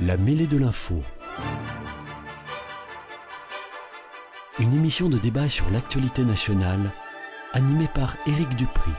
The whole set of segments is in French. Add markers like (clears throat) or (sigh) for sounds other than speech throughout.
La mêlée de l'info. Une émission de débat sur l'actualité nationale, animée par Éric Dupri.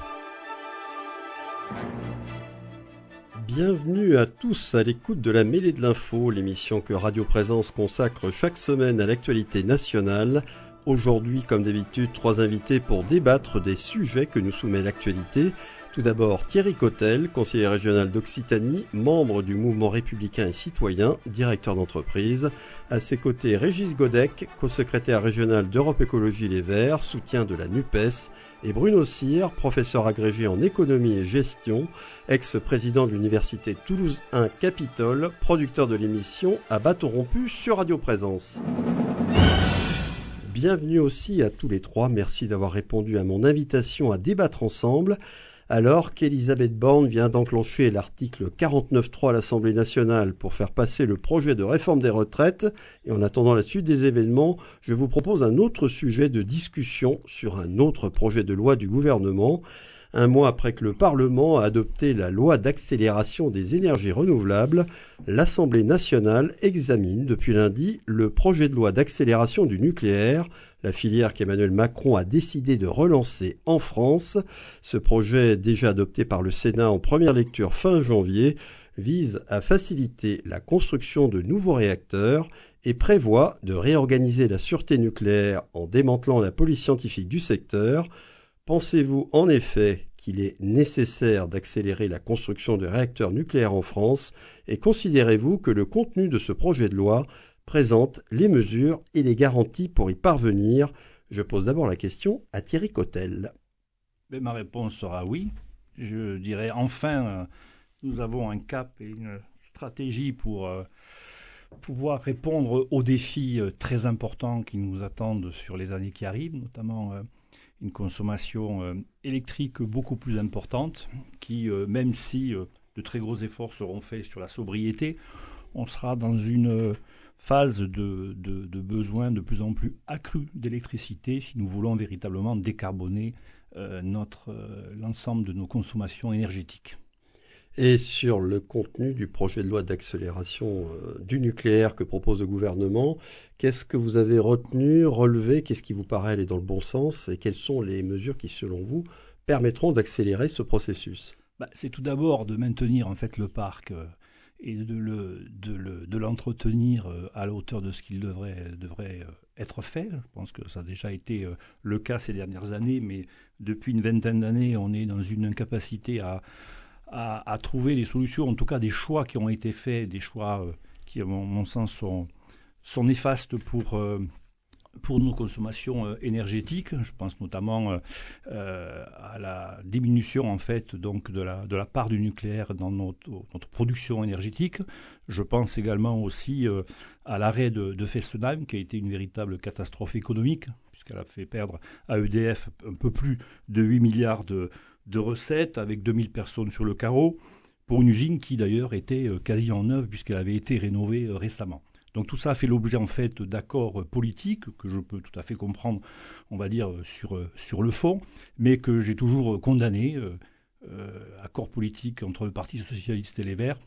Bienvenue à tous à l'écoute de la mêlée de l'info, l'émission que Radio Présence consacre chaque semaine à l'actualité nationale. Aujourd'hui, comme d'habitude, trois invités pour débattre des sujets que nous soumet l'actualité. Tout d'abord, Thierry Cotel, conseiller régional d'Occitanie, membre du mouvement républicain et citoyen, directeur d'entreprise. À ses côtés, Régis Godec, co-secrétaire régional d'Europe Écologie Les Verts, soutien de la NUPES, et Bruno Cyr, professeur agrégé en économie et gestion, ex-président de l'université Toulouse 1 Capitole, producteur de l'émission à bâton rompu sur Radio Présence. Bienvenue aussi à tous les trois. Merci d'avoir répondu à mon invitation à débattre ensemble alors qu'Elisabeth Borne vient d'enclencher l'article 49.3 à l'Assemblée nationale pour faire passer le projet de réforme des retraites, et en attendant la suite des événements, je vous propose un autre sujet de discussion sur un autre projet de loi du gouvernement. Un mois après que le Parlement a adopté la loi d'accélération des énergies renouvelables, l'Assemblée nationale examine depuis lundi le projet de loi d'accélération du nucléaire, la filière qu'Emmanuel Macron a décidé de relancer en France. Ce projet, déjà adopté par le Sénat en première lecture fin janvier, vise à faciliter la construction de nouveaux réacteurs et prévoit de réorganiser la sûreté nucléaire en démantelant la police scientifique du secteur. Pensez-vous en effet qu'il est nécessaire d'accélérer la construction de réacteurs nucléaires en France? Et considérez-vous que le contenu de ce projet de loi présente les mesures et les garanties pour y parvenir Je pose d'abord la question à Thierry Cotel. Mais ma réponse sera oui. Je dirais enfin, euh, nous avons un cap et une stratégie pour euh, pouvoir répondre aux défis euh, très importants qui nous attendent sur les années qui arrivent, notamment une consommation électrique beaucoup plus importante, qui, même si de très gros efforts seront faits sur la sobriété, on sera dans une phase de, de, besoin de plus en plus accru d'électricité si nous voulons véritablement décarboner euh, notre, euh, l'ensemble de nos consommations énergétiques. Et sur le contenu du projet de loi d'accélération euh, du nucléaire que propose le gouvernement, qu'est-ce que vous avez retenu, relevé, qu'est-ce qui vous paraît aller dans le bon sens et quelles sont les mesures qui, selon vous, permettront d'accélérer ce processus? Bah, C'est tout d'abord de maintenir en fait le parc et de, le, de, l'entretenir euh, à la hauteur de ce qu'il devrait, devrait euh, être fait. Je pense que ça a déjà été euh, le cas ces dernières années, mais depuis une vingtaine d'années, on est dans une incapacité à, à, trouver des solutions, en tout cas des choix qui ont été faits, des choix qui, à mon, sens, sont, sont néfastes pour, pour nos consommations euh, énergétiques. Je pense notamment euh, euh, à la diminution en fait donc de la, part du nucléaire dans notre, production énergétique. Je pense également aussi à l'arrêt de, de, Fessenheim qui a été une véritable catastrophe économique puisqu'elle a fait perdre à EDF un peu plus de 8 milliards de, de recettes avec 2000 personnes sur le carreau pour une usine qui d'ailleurs était quasi en neuve puisqu'elle avait été rénovée récemment. Donc tout ça a fait l'objet en fait d'accords politiques que je peux tout à fait comprendre, on va dire sur le fond, mais que j'ai toujours condamné. Euh, euh, accords politiques entre le Parti socialiste et les Verts,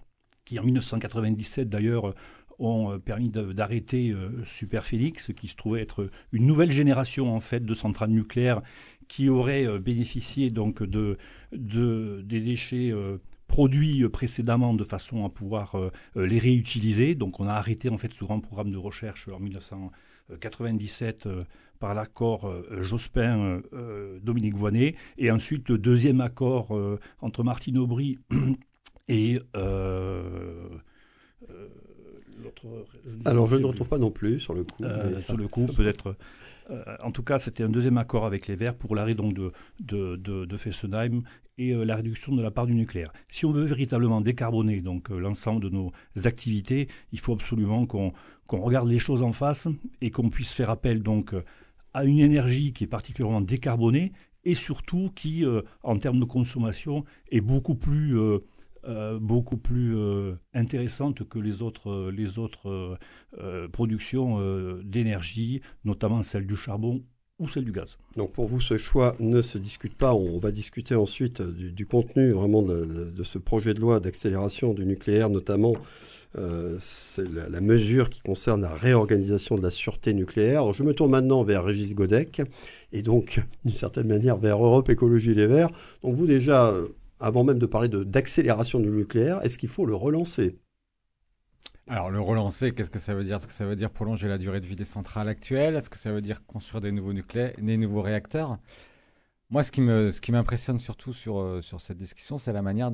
qui en 1997 d'ailleurs ont permis d'arrêter euh, Superphénix, qui se trouvait être une nouvelle génération en fait de centrales nucléaires qui auraient bénéficié donc de des déchets produits précédemment de façon à pouvoir euh, euh, les réutiliser. Donc on a arrêté en fait ce grand programme de recherche en 1997 euh, par l'accord Jospin-Dominique Voinet. Et ensuite le deuxième accord entre Martine Aubry (clears throat) et... Alors je ne retrouve pas non plus sur le coup. sur le coup, peut-être euh, en tout cas, c'était un deuxième accord avec les Verts pour l'arrêt donc de, de, de, Fessenheim et euh, la réduction de la part du nucléaire. Si on veut véritablement décarboner donc euh, l'ensemble de nos activités, il faut absolument qu'on regarde les choses en face et qu'on puisse faire appel donc à une énergie qui est particulièrement décarbonée et surtout qui, en termes de consommation, est beaucoup plus euh, beaucoup plus euh, intéressante que les autres, euh, les autres productions d'énergie, notamment celle du charbon ou celle du gaz. Donc pour vous, ce choix ne se discute pas. On va discuter ensuite du, contenu vraiment de, ce projet de loi d'accélération du nucléaire, notamment euh, la, mesure qui concerne la réorganisation de la sûreté nucléaire. je me tourne maintenant vers Régis Godec et donc d'une certaine manière vers Europe Écologie Les Verts. Donc vous déjà, euh, avant même de parler d'accélération du nucléaire, est-ce qu'il faut le relancer? Alors, le relancer, qu'est-ce que ça veut dire? Est-ce que ça veut dire prolonger la durée de vie des centrales actuelles? Est-ce que ça veut dire construire des nouveaux nucléaires, des nouveaux réacteurs? Moi, ce qui, m'impressionne surtout sur, euh, sur cette discussion, c'est la manière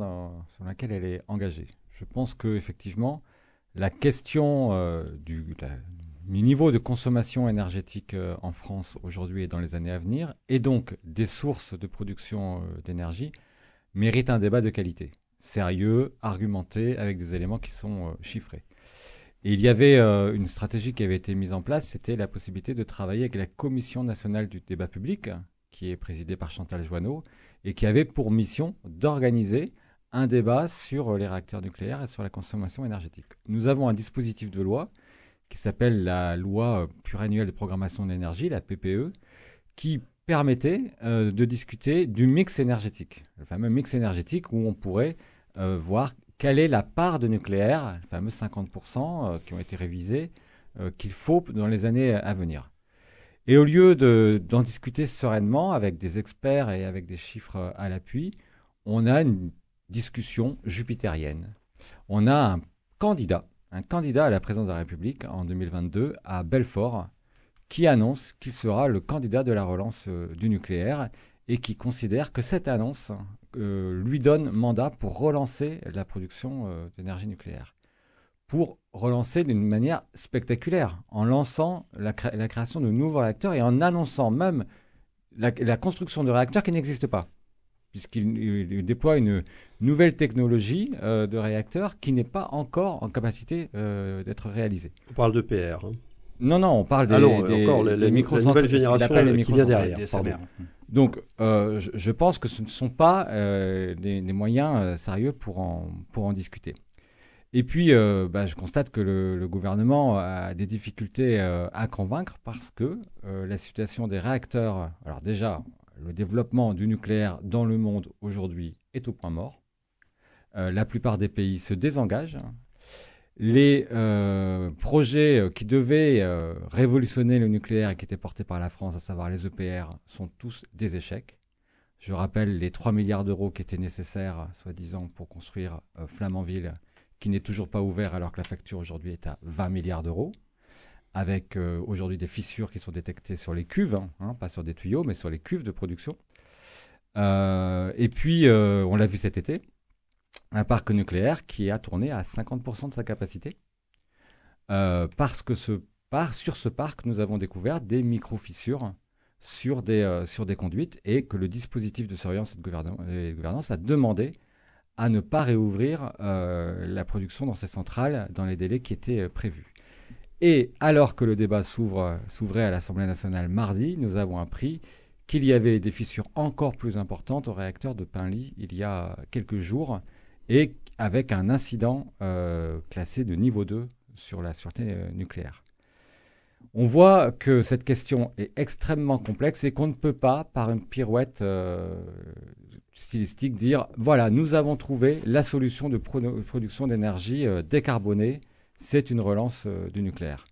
sur laquelle elle est engagée. Je pense qu'effectivement, la question euh, du, niveau de consommation énergétique euh, en France aujourd'hui et dans les années à venir, et donc des sources de production d'énergie, mérite un débat de qualité, sérieux, argumenté, avec des éléments qui sont chiffrés. Et il y avait euh, une stratégie qui avait été mise en place, c'était la possibilité de travailler avec la Commission nationale du débat public, qui est présidée par Chantal Joanneau, et qui avait pour mission d'organiser un débat sur les réacteurs nucléaires et sur la consommation énergétique. Nous avons un dispositif de loi qui s'appelle la loi pluriannuelle de programmation de l'énergie, la PPE, qui permettait euh, de discuter du mix énergétique, le fameux mix énergétique où on pourrait euh, voir quelle est la part de nucléaire, les fameux 50% euh, qui ont été révisés, qu'il faut dans les années à venir. Et au lieu d'en discuter sereinement avec des experts et avec des chiffres à l'appui, on a une discussion jupitérienne. On a un candidat, un candidat à la présidence de la République en 2022 à Belfort, qui annonce qu'il sera le candidat de la relance euh, du nucléaire et qui considère que cette annonce euh, lui donne mandat pour relancer la production euh, d'énergie nucléaire. Pour relancer d'une manière spectaculaire, en lançant la, création de nouveaux réacteurs et en annonçant même la, construction de réacteurs qui n'existent pas, puisqu'il déploie une nouvelle technologie de réacteurs qui n'est pas encore en capacité d'être réalisée. On parle de PR. Hein. Non, non, on parle des, encore, les, les, nouvelle génération qui vient derrière. Donc, euh, je, pense que ce ne sont pas euh, des, moyens euh, sérieux pour en, pour en discuter. Et puis, bah, je constate que le, gouvernement a des difficultés à convaincre parce que la situation des réacteurs, alors déjà, le développement du nucléaire dans le monde aujourd'hui est au point mort. la plupart des pays se désengagent les euh, projets euh, qui devaient euh, révolutionner le nucléaire et qui étaient portés par la France, à savoir les EPR, sont tous des échecs. Je rappelle les 3 milliards d'euros qui étaient nécessaires, soi-disant, pour construire Flamanville, qui n'est toujours pas ouvert alors que la facture aujourd'hui est à 20 milliards d'euros, avec aujourd'hui des fissures qui sont détectées sur les cuves, hein, pas sur des tuyaux, mais sur les cuves de production. et puis, on l'a vu cet été, un parc nucléaire qui a tourné à 50% de sa capacité. Euh, parce que sur ce parc, nous avons découvert des micro-fissures sur des, euh, sur des conduites et que le dispositif de surveillance et de gouvernance a demandé à ne pas réouvrir euh, la production dans ces centrales dans les délais qui étaient prévus. Et alors que le débat s'ouvrait à l'Assemblée nationale mardi, nous avons appris qu'il y avait des fissures encore plus importantes au réacteur de Pinly il y a quelques jours et avec un incident euh, classé de niveau 2 sur la sûreté euh, nucléaire. On voit que cette question est extrêmement complexe et qu'on ne peut pas, par une pirouette euh, stylistique, dire voilà, nous avons trouvé la solution de production d'énergie décarbonée, c'est une relance du nucléaire.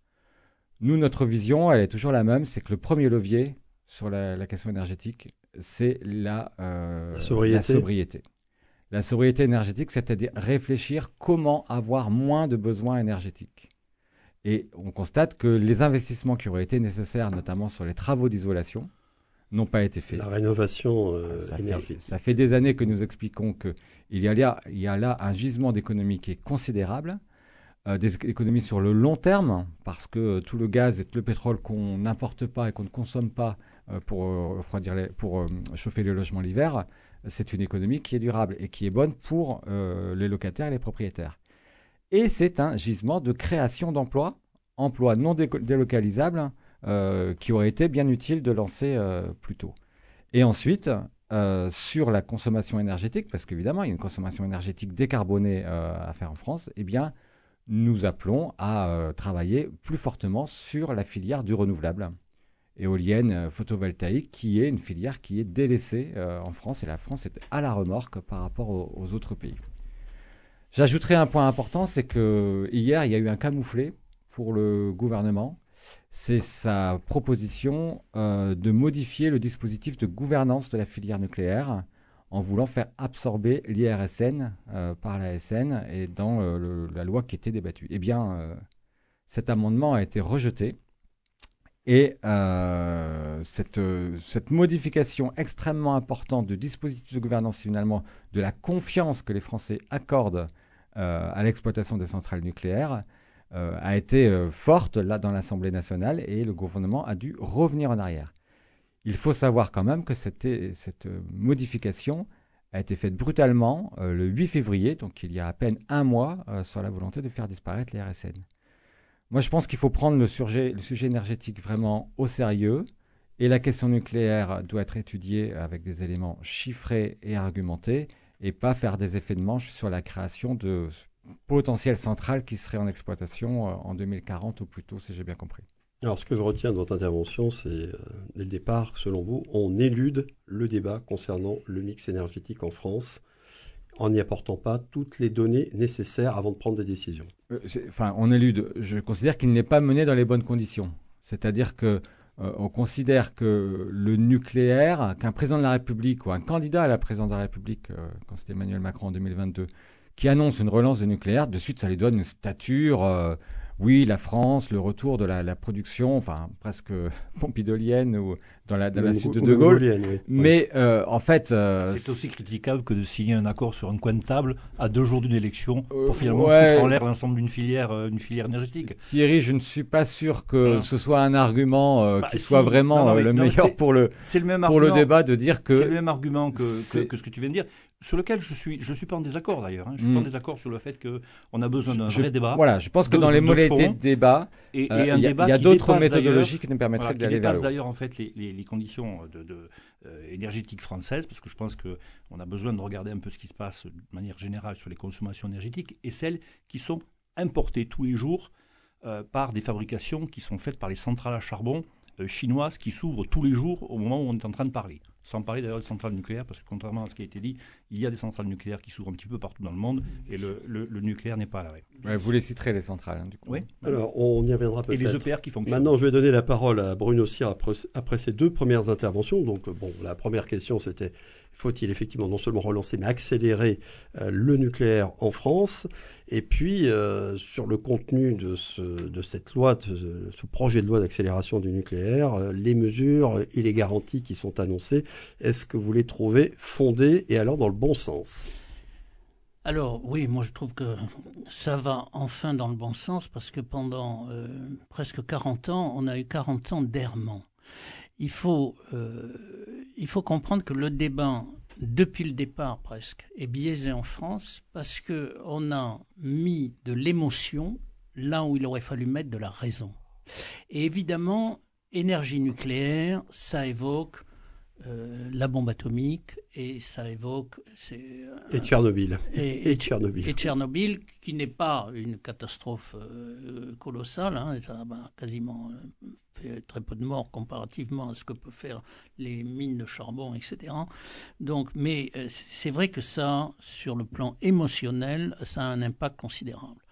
Nous, notre vision, elle est toujours la même, c'est que le premier levier sur la, question énergétique, c'est la, sobriété. La sobriété énergétique, c'est-à-dire réfléchir comment avoir moins de besoins énergétiques. Et on constate que les investissements qui auraient été nécessaires, notamment sur les travaux d'isolation, n'ont pas été faits. La rénovation euh, énergétique. ça fait des années que nous expliquons qu'il y, a là, il y a là un gisement d'économie qui est considérable, euh, des économies sur le long terme, parce que tout le gaz et tout le pétrole qu'on n'importe pas et qu'on ne consomme pas euh, pour, pour chauffer les logements l'hiver, c'est une économie qui est durable et qui est bonne pour euh, les locataires et les propriétaires. Et c'est un gisement de création d'emplois, emplois non délocalisables, euh, qui aurait été bien utile de lancer euh, plus tôt. Et ensuite, sur la consommation énergétique, parce qu'évidemment, il y a une consommation énergétique décarbonée à faire en France, eh bien, nous appelons à travailler plus fortement sur la filière du renouvelable. Éolienne photovoltaïque, qui est une filière qui est délaissée en France, et la France est à la remorque par rapport aux, autres pays. J'ajouterai un point important, c'est que hier, il y a eu un camouflet pour le gouvernement. C'est sa proposition de modifier le dispositif de gouvernance de la filière nucléaire en voulant faire absorber l'IRSN euh, par la SN et dans euh, la loi qui était débattue. Eh bien, euh, cet amendement a été rejeté. Et cette, cette, modification extrêmement importante du dispositif de gouvernance, finalement, de la confiance que les Français accordent à l'exploitation des centrales nucléaires, a été forte là dans l'Assemblée nationale et le gouvernement a dû revenir en arrière. Il faut savoir quand même que cette, modification a été faite brutalement euh, le 8 février, donc il y a à peine un mois, euh, sur la volonté de faire disparaître les RSN. Moi, je pense qu'il faut prendre le sujet, énergétique vraiment au sérieux, et la question nucléaire doit être étudiée avec des éléments chiffrés et argumentés, et pas faire des effets de manche sur la création de potentielles centrales qui seraient en exploitation euh, en 2040 ou plus tôt, si j'ai bien compris. Alors, ce que je retiens de votre intervention, c'est, euh, dès le départ, selon vous, on élude le débat concernant le mix énergétique en France en n'y apportant pas toutes les données nécessaires avant de prendre des décisions. Euh, enfin, on élude. Je considère qu'il n'est pas mené dans les bonnes conditions. C'est-à-dire que euh, on considère que le nucléaire, qu'un président de la République ou un candidat à la présidence de la République, quand c'était Emmanuel Macron en 2022, qui annonce une relance du nucléaire, de suite ça lui donne une stature oui, la France, le retour de la, production, enfin presque (laughs) pompidolienne ou dans la, dans la suite de De Gaulle. Mais euh, en fait, euh, c'est aussi critiquable que de signer un accord sur un coin de table à deux jours d'une élection pour euh, finalement foutre en l'air l'ensemble d'une filière, une filière énergétique. Thierry, je ne suis pas sûr que ce soit un argument bah, qui soit vraiment le meilleur pour le, le même pour le débat de dire que c'est le même argument que, que, ce que tu viens de dire sur lequel je suis, je suis pas en désaccord d'ailleurs. Hein. Je suis pas en hmm. désaccord sur le fait qu'on a besoin d'un vrai débat. Voilà, je pense que dans les modalités de débat, il y a, d'autres méthodologies qui nous permettraient d'aller vers d'ailleurs en fait les, les, conditions de, euh, énergétiques françaises, parce que je pense que on a besoin de regarder un peu ce qui se passe de manière générale sur les consommations énergétiques et celles qui sont importées tous les jours euh, par des fabrications qui sont faites par les centrales à charbon euh, chinoises qui s'ouvrent tous les jours au moment où on est en train de parler. Sans parler d'ailleurs de centrales nucléaires, parce que contrairement à ce qui a été dit, il y a des centrales nucléaires qui s'ouvrent un petit peu partout dans le monde et le, nucléaire n'est pas à l'arrêt. vous les citerez, les centrales, hein, du coup. Oui. Alors, on y reviendra peut-être. Et les EPR qui fonctionnent. Maintenant, je vais donner la parole à Bruno Cyr après, après ces deux premières interventions. Donc, bon, la première question, c'était faut-il effectivement non seulement relancer, mais accélérer euh, le nucléaire en France Et puis, euh, sur le contenu de, ce, cette loi, de ce projet de loi d'accélération du nucléaire, euh, les mesures et les garanties qui sont annoncées, est-ce que vous les trouvez fondées et alors dans le bon sens? Alors oui, moi je trouve que ça va enfin dans le bon sens parce que pendant presque 40 ans, on a eu 40 ans d'errement il faut, euh, il faut comprendre que le débat, depuis le départ presque, est biaisé en France parce qu'on a mis de l'émotion là où il aurait fallu mettre de la raison. Et évidemment, énergie nucléaire, ça évoque euh, la bombe atomique et ça évoque euh, et Tchernobyl. et, Tchernobyl. et Tchernobyl qui n'est pas une catastrophe euh, colossale hein, ça a quasiment fait très peu de morts comparativement à ce que peuvent faire les mines de charbon etc donc mais c'est vrai que ça sur le plan émotionnel ça a un impact considérable.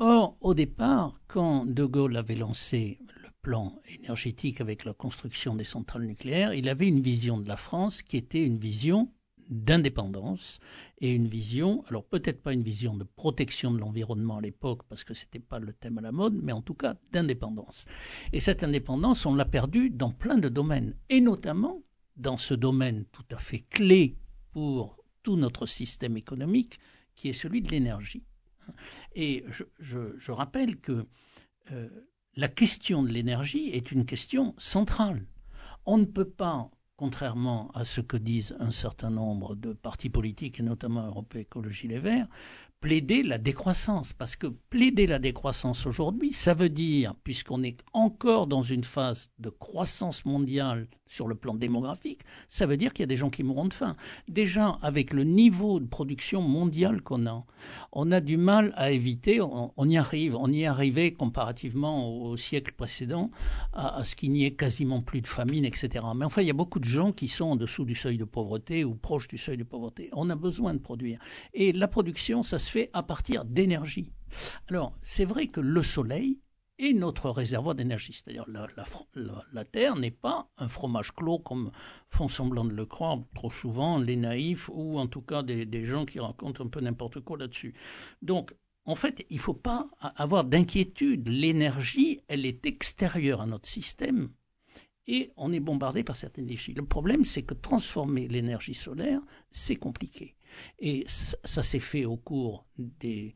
Or, au départ, quand De Gaulle avait lancé plan énergétique avec la construction des centrales nucléaires, il avait une vision de la France qui était une vision d'indépendance et une vision, alors peut-être pas une vision de protection de l'environnement à l'époque parce que c'était pas le thème à la mode, mais en tout cas d'indépendance. Et cette indépendance, on l'a perdue dans plein de domaines et notamment dans ce domaine tout à fait clé pour tout notre système économique qui est celui de l'énergie. Et je, rappelle que euh, la question de l'énergie est une question centrale. On ne peut pas contrairement à ce que disent un certain nombre de partis politiques, et notamment Europe Écologie Les Verts, plaider la décroissance. Parce que plaider la décroissance aujourd'hui, ça veut dire, puisqu'on est encore dans une phase de croissance mondiale sur le plan démographique, ça veut dire qu'il y a des gens qui mourront de faim. Déjà, avec le niveau de production mondiale qu'on a, on a du mal à éviter, on, y arrive, on y est arrivé comparativement au, siècle précédent, à, ce qu'il n'y ait quasiment plus de famine, etc. Mais enfin, il y a beaucoup de gens qui sont en dessous du seuil de pauvreté ou proches du seuil de pauvreté. On a besoin de produire. Et la production, ça se fait à partir d'énergie. Alors, c'est vrai que le soleil est notre réservoir d'énergie. C'est-à-dire la, Terre n'est pas un fromage clos comme font semblant de le croire trop souvent les naïfs ou en tout cas des, des gens qui racontent un peu n'importe quoi là-dessus. Donc, en fait, il ne faut pas avoir d'inquiétude. L'énergie, elle est extérieure à notre système et on est bombardé par certaines énergies. Le problème, c'est que transformer l'énergie solaire, c'est compliqué. Et ça, s'est fait au cours euh,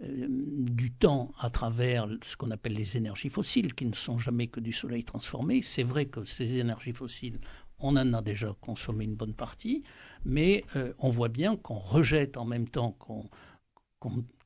du temps à travers ce qu'on appelle les énergies fossiles, qui ne sont jamais que du soleil transformé. C'est vrai que ces énergies fossiles, on en a déjà consommé une bonne partie, mais euh, on voit bien qu'on rejette en même temps qu'on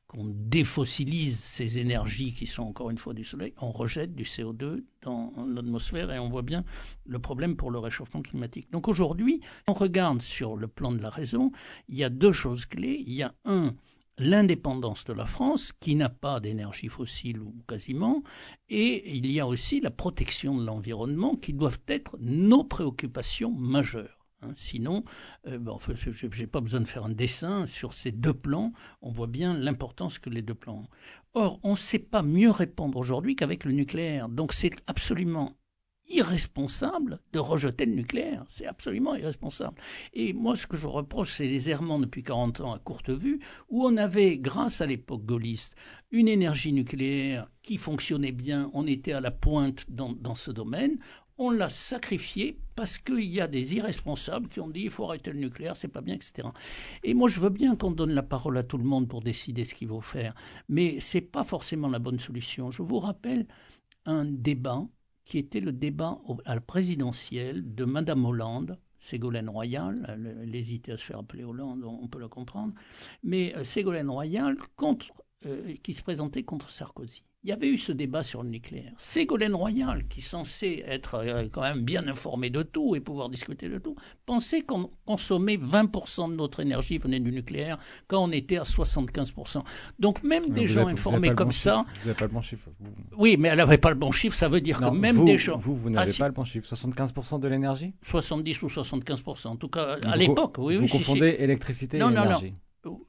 qu'on défossilise ces énergies qui sont encore une fois du soleil, on rejette du CO2 dans l'atmosphère et on voit bien le problème pour le réchauffement climatique. Donc aujourd'hui, on regarde sur le plan de la raison, il y a deux choses clés. Il y a un, l'indépendance de la France, qui n'a pas d'énergie fossile ou quasiment, et il y a aussi la protection de l'environnement, qui doivent être nos préoccupations majeures. Hein, sinon, euh, je n'ai pas besoin de faire un dessin sur ces deux plans. On voit bien l'importance que les deux plans ont. Or, on ne sait pas mieux répondre aujourd'hui qu'avec le nucléaire. Donc, c'est absolument irresponsable de rejeter le nucléaire. C'est absolument irresponsable. Et moi, ce que je reproche, c'est les errements depuis 40 ans à courte vue, où on avait, grâce à l'époque gaulliste, une énergie nucléaire qui fonctionnait bien, on était à la pointe dans ce domaine, on l'a sacrifié parce qu'il y a des irresponsables qui ont dit il faut arrêter le nucléaire, c'est pas bien, etc. Et moi, je veux bien qu'on donne la parole à tout le monde pour décider ce qu'il faut faire, mais c'est pas forcément la bonne solution. Je vous rappelle un débat qui était le débat à la présidentielle de Madame Hollande, Ségolène Royal, elle, hésitait à se faire appeler Hollande, on peut la comprendre, mais euh, Ségolène Royal contre, euh, qui se présentait contre Sarkozy il y avait eu ce débat sur le nucléaire. Ségolène Royal, qui est censée être euh, quand même bien informée de tout et pouvoir discuter de tout, pensait qu'on consommait 20% de notre énergie venait du nucléaire quand on était à 75%. Donc même des gens informés comme ça... vous n'avez pas le bon chiffre. Oui, mais elle n'avait pas le bon chiffre, ça veut dire que même des gens... Vous, vous n'avez ah, pas le bon chiffre. 75% de l'énergie? 70 ou 75%, en tout cas à l'époque. Oui, vous confondez électricité et énergie.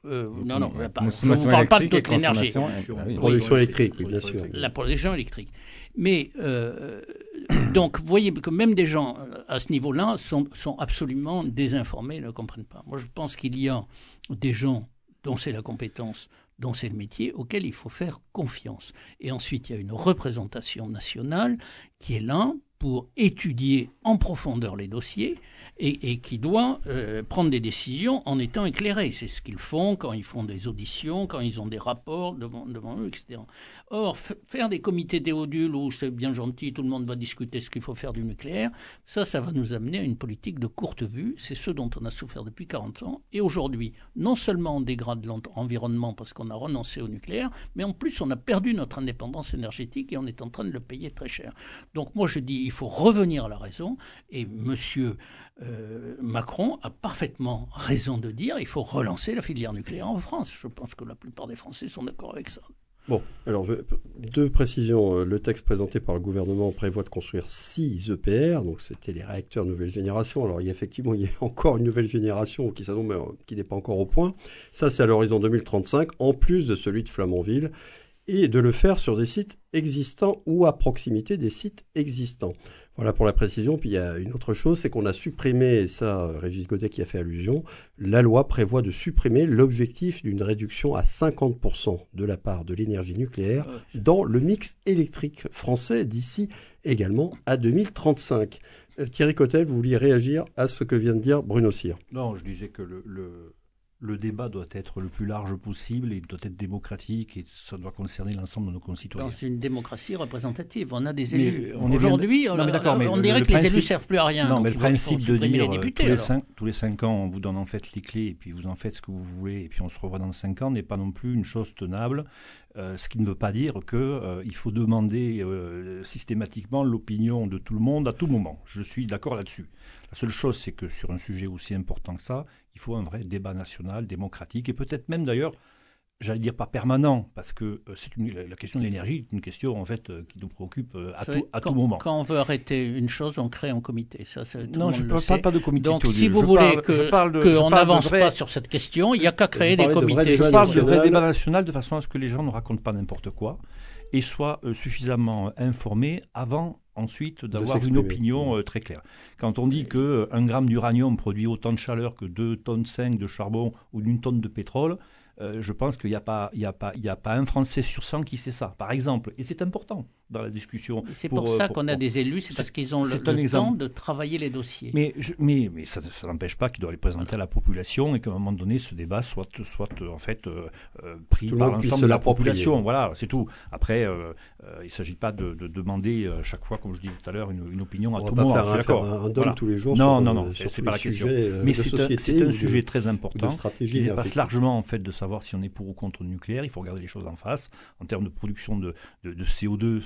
Euh, non, non, pas, je ne parle pas de toute l'énergie. Production électrique, oui, bien sûr. La production électrique. Mais euh, (coughs) donc, vous voyez que même des gens euh, à ce niveau-là sont, sont absolument désinformés et ne comprennent pas. Moi, je pense qu'il y a des gens dont c'est la compétence, dont c'est le métier, auxquels il faut faire confiance. Et ensuite, il y a une représentation nationale qui est là pour étudier en profondeur les dossiers et, qui doit euh, prendre des décisions en étant éclairé. C'est ce qu'ils font quand ils font des auditions, quand ils ont des rapports devant, devant eux, etc. Or, faire des comités déodules où c'est bien gentil, tout le monde va discuter ce qu'il faut faire du nucléaire, ça, ça va nous amener à une politique de courte vue. C'est ce dont on a souffert depuis 40 ans. Et aujourd'hui, non seulement on dégrade l'environnement parce qu'on a renoncé au nucléaire, mais en plus on a perdu notre indépendance énergétique et on est en train de le payer très cher. Donc moi je dis, il faut revenir à la raison. Et Monsieur euh, Macron a parfaitement raison de dire, il faut relancer la filière nucléaire en France. Je pense que la plupart des Français sont d'accord avec ça. Bon, alors deux précisions. Euh, le texte présenté par le gouvernement prévoit de construire six EPR, donc c'était les réacteurs nouvelle génération. Alors il y a effectivement il y a (laughs) encore une nouvelle génération qui s'annonce, euh, qui n'est pas encore au point. Ça c'est à l'horizon 2035, en plus de celui de Flamanville, et de le faire sur des sites existants ou à proximité des sites existants. Voilà pour la précision. Puis il y a une autre chose, c'est qu'on a supprimé, et ça, Régis Godet qui a fait allusion, la loi prévoit de supprimer l'objectif d'une réduction à 50% de la part de l'énergie nucléaire dans le mix électrique français d'ici également à 2035. Euh, Thierry Cotel, vous vouliez réagir à ce que vient de dire Bruno Cyr? Non, je disais que le, le débat doit être le plus large possible et doit être démocratique et ça doit concerner l'ensemble de nos concitoyens. Dans une démocratie représentative, on a des élus. Aujourd'hui, on, on, dirait que les élus servent plus à rien. Non, mais le principe de dire les députés, tous, les cinq, tous, les cinq, ans, on vous donne en fait les clés et puis vous en faites ce que vous voulez et puis on se revoit dans cinq ans n'est pas non plus une chose tenable. Euh, ce qui ne veut pas dire qu'il euh, faut demander euh, systématiquement l'opinion de tout le monde à tout moment. Je suis d'accord là-dessus. La seule chose, c'est que sur un sujet aussi important que ça, il faut un vrai débat national, démocratique, et peut-être même d'ailleurs, j'allais dire pas permanent, parce que euh, c'est la question de l'énergie est une question en fait euh, qui nous préoccupe euh, à, tout, à tout, moment. Quand on veut arrêter une chose, on crée un comité. Ça, non, je ne parle pas de comité. Donc, si vous voulez qu'on n'avance pas sur cette question, il n'y a qu'à créer des comités. je parle de vrai débat national de façon à ce que les gens ne racontent pas n'importe quoi et soient suffisamment informés avant ensuite d'avoir une opinion euh, très claire. Quand on dit qu'un euh, gramme d'uranium produit autant de chaleur que 2 tonnes 5 de charbon ou d'une tonne de pétrole, euh, je pense qu'il n'y a, pas, a, un Français sur 100 qui sait ça, par exemple. Et c'est important dans la discussion. C'est pour, ça qu'on a des élus, c'est parce qu'ils ont le, le temps de travailler les dossiers. Mais, mais, mais ça, n'empêche pas qu'ils doivent les présenter à la population et qu'à un moment donné, ce débat soit, soit en fait pris par l'ensemble de la population. Voilà, c'est tout. Après, il ne s'agit pas de, demander chaque fois, comme je dis tout à l'heure, une, opinion à tout va pas faire un, un, tous les jours. Non, non, non, c'est pas la question. Mais c'est un, sujet très important qui dépasse largement en fait de savoir voir si on est pour ou contre le nucléaire. Il faut regarder les choses en face. En termes de production de, CO2,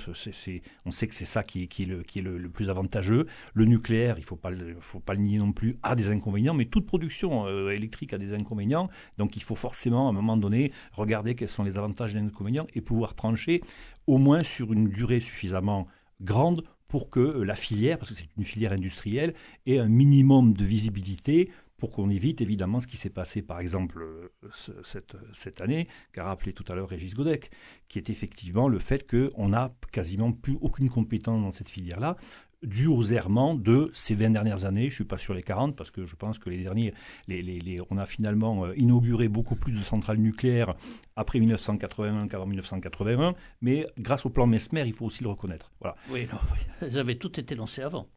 on sait que c'est ça qui, est, le, plus avantageux. Le nucléaire, il ne faut pas, faut pas le nier non plus, a des inconvénients, mais toute production euh, électrique a des inconvénients. Donc il faut forcément, à un moment donné, regarder quels sont les avantages et les inconvénients et pouvoir trancher au moins sur une durée suffisamment grande pour que la filière, parce que c'est une filière industrielle, ait un minimum de visibilité pour qu'on évite évidemment ce qui s'est passé par exemple euh, cette, cette, année, qu'a rappelé tout à l'heure Régis Godec, qui est effectivement le fait qu'on n'a quasiment plus aucune compétence dans cette filière-là, dû aux errements de ces 20 dernières années. Je ne suis pas sur les 40 parce que je pense que les derniers, les, les, on a finalement euh, inauguré beaucoup plus de centrales nucléaires après 1981 qu'avant 1981, mais grâce au plan Mesmer, il faut aussi le reconnaître. Voilà. Oui, non, elles avaient toutes été lancées avant.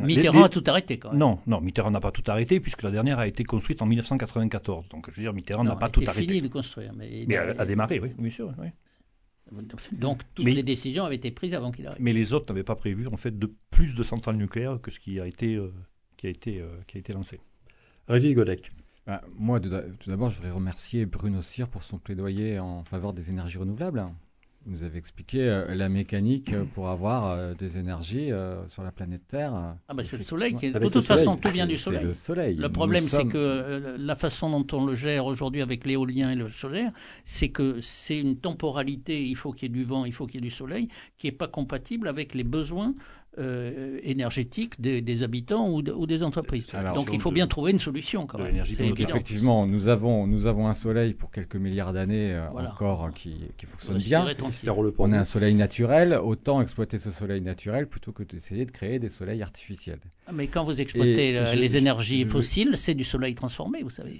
Mitterrand a tout arrêté quand même. Non, non, Mitterrand n'a pas tout arrêté puisque la dernière a été construite en 1994. Donc je veux dire, Mitterrand n'a pas tout arrêté. fini de construire. Mais, mais a, démarré, oui, bien sûr. Oui. Donc toutes les décisions avaient été prises avant qu'il arrive. Mais les autres n'avaient pas prévu en fait de plus de centrales nucléaires que ce qui a été, euh, qui a été, euh, qui a été lancé. Régis Godec. Bah, moi, tout d'abord, je voudrais remercier Bruno Cyr pour son plaidoyer en faveur des énergies renouvelables. Vous nous avez expliqué euh, la mécanique pour avoir euh, des énergies euh, sur la planète Terre. Ah bah c'est le Soleil. Qui De toute façon, tout vient du Soleil. le Soleil. Le problème, c'est que la façon dont on le gère aujourd'hui avec l'éolien et le solaire, c'est que c'est une temporalité. Il faut qu'il y ait du vent, il faut qu'il y ait du soleil, qui n'est pas compatible avec les besoins euh, énergétique des, habitants ou, des entreprises. Donc il faut bien trouver une solution quand même. Effectivement, nous avons, nous avons un soleil pour quelques milliards d'années euh, encore hein, qui, qui fonctionne bien. On a un soleil naturel, autant exploiter ce soleil naturel plutôt que d'essayer de créer des soleils artificiels. Ah, mais quand vous exploitez les énergies fossiles, c'est du soleil transformé, vous savez.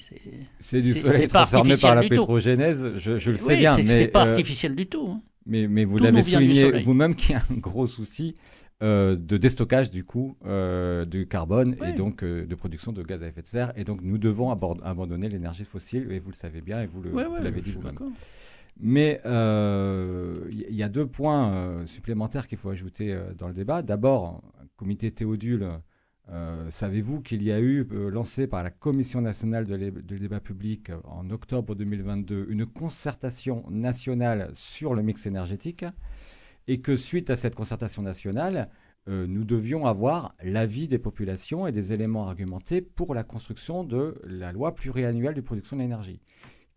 C'est du soleil transformé par la pétrogénèse, je, je le sais bien. mais C'est pas euh, artificiel du tout. Hein. Mais, mais vous l'avez souligné vous-même qu'il y a un gros souci euh, de déstockage du coup euh, du carbone et donc euh, de production de gaz à effet de serre. Et donc nous devons abandonner l'énergie fossile, et vous le savez bien, et vous l'avez dit vous-même. Mais il y, a deux points supplémentaires qu'il faut ajouter dans le débat. D'abord, comité Théodule, savez-vous qu'il y a eu, lancé par la Commission nationale de, de, débat public en octobre 2022, une concertation nationale sur le mix énergétique? Et que suite à cette concertation nationale, euh, nous devions avoir l'avis des populations et des éléments argumentés pour la construction de la loi pluriannuelle de production d'énergie,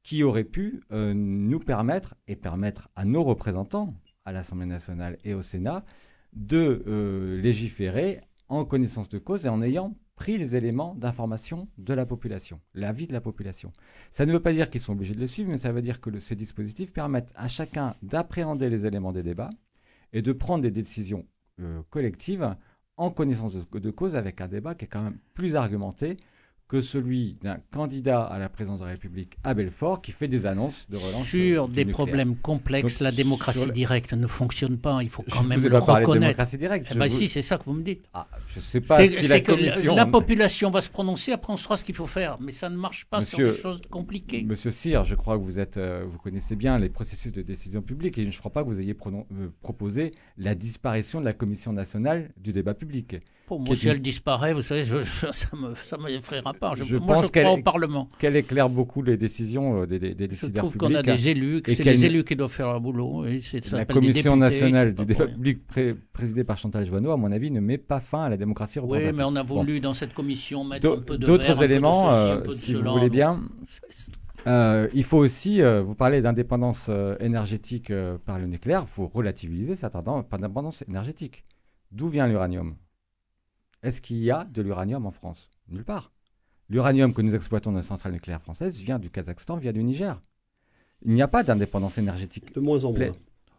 qui aurait pu euh, nous permettre et permettre à nos représentants à l'Assemblée nationale et au Sénat de euh, légiférer en connaissance de cause et en ayant pris les éléments d'information de la population, l'avis de la population. Ça ne veut pas dire qu'ils sont obligés de le suivre, mais ça veut dire que ces dispositifs permettent à chacun d'appréhender les éléments des débats et de prendre des décisions euh, collectives en connaissance de, cause avec un débat qui est quand même plus argumenté que celui d'un candidat à la présidence de la République à Belfort qui fait des annonces de relance sur euh, du des nucléaire. problèmes complexes. Donc, la démocratie sur directe ne fonctionne pas. Il faut quand même vous ai le pas parlé de reconnaître. démocratie directe. Eh ben vous- si, c'est ça que vous me dites. Ah, je ne sais pas C'est si la que population va se prononcer, après on saura ce qu'il faut faire. Mais ça ne marche pas Monsieur- sur des choses compliquées. Monsieur Cyr, je crois que vous êtes, euh, vous connaissez bien les processus de décision publique et je ne crois pas que vous ayez pronon- euh, proposé la disparition de la Commission nationale du débat public. Pour moi, si elle disparaît, vous savez, je- je- (laughs) ça me ça m'effraiera pas. Je, Je moi, pense je crois au Parlement. Qu'elle éclaire beaucoup les décisions euh, des, des- des Je décideurs trouve qu'on publics. a des élus, que c'est les élus qui doivent faire leur boulot. Et c'est- ça La des Commission députés, nationale du débat public pré- présidée par Chantal Joanneau, à mon avis, ne met pas fin à la démocratie Oui, mais on a Bon. voulu dans cette commission mettre un D'au- peu de D'autres vert, un peu de éléments, ceci, un peu de si vous cela. voulez bien. Euh, il faut aussi, euh, vous parlez d'indépendance euh, énergétique par le nucléaire, il faut relativiser cette indé- indépendance énergétique. D'où vient l'uranium? Est-ce qu'il y a de l'uranium en France? Nulle part. L'uranium que nous exploitons dans les centrales nucléaires françaises vient du Kazakhstan, vient du Niger. Il n'y a pas d'indépendance énergétique. De moins en moins.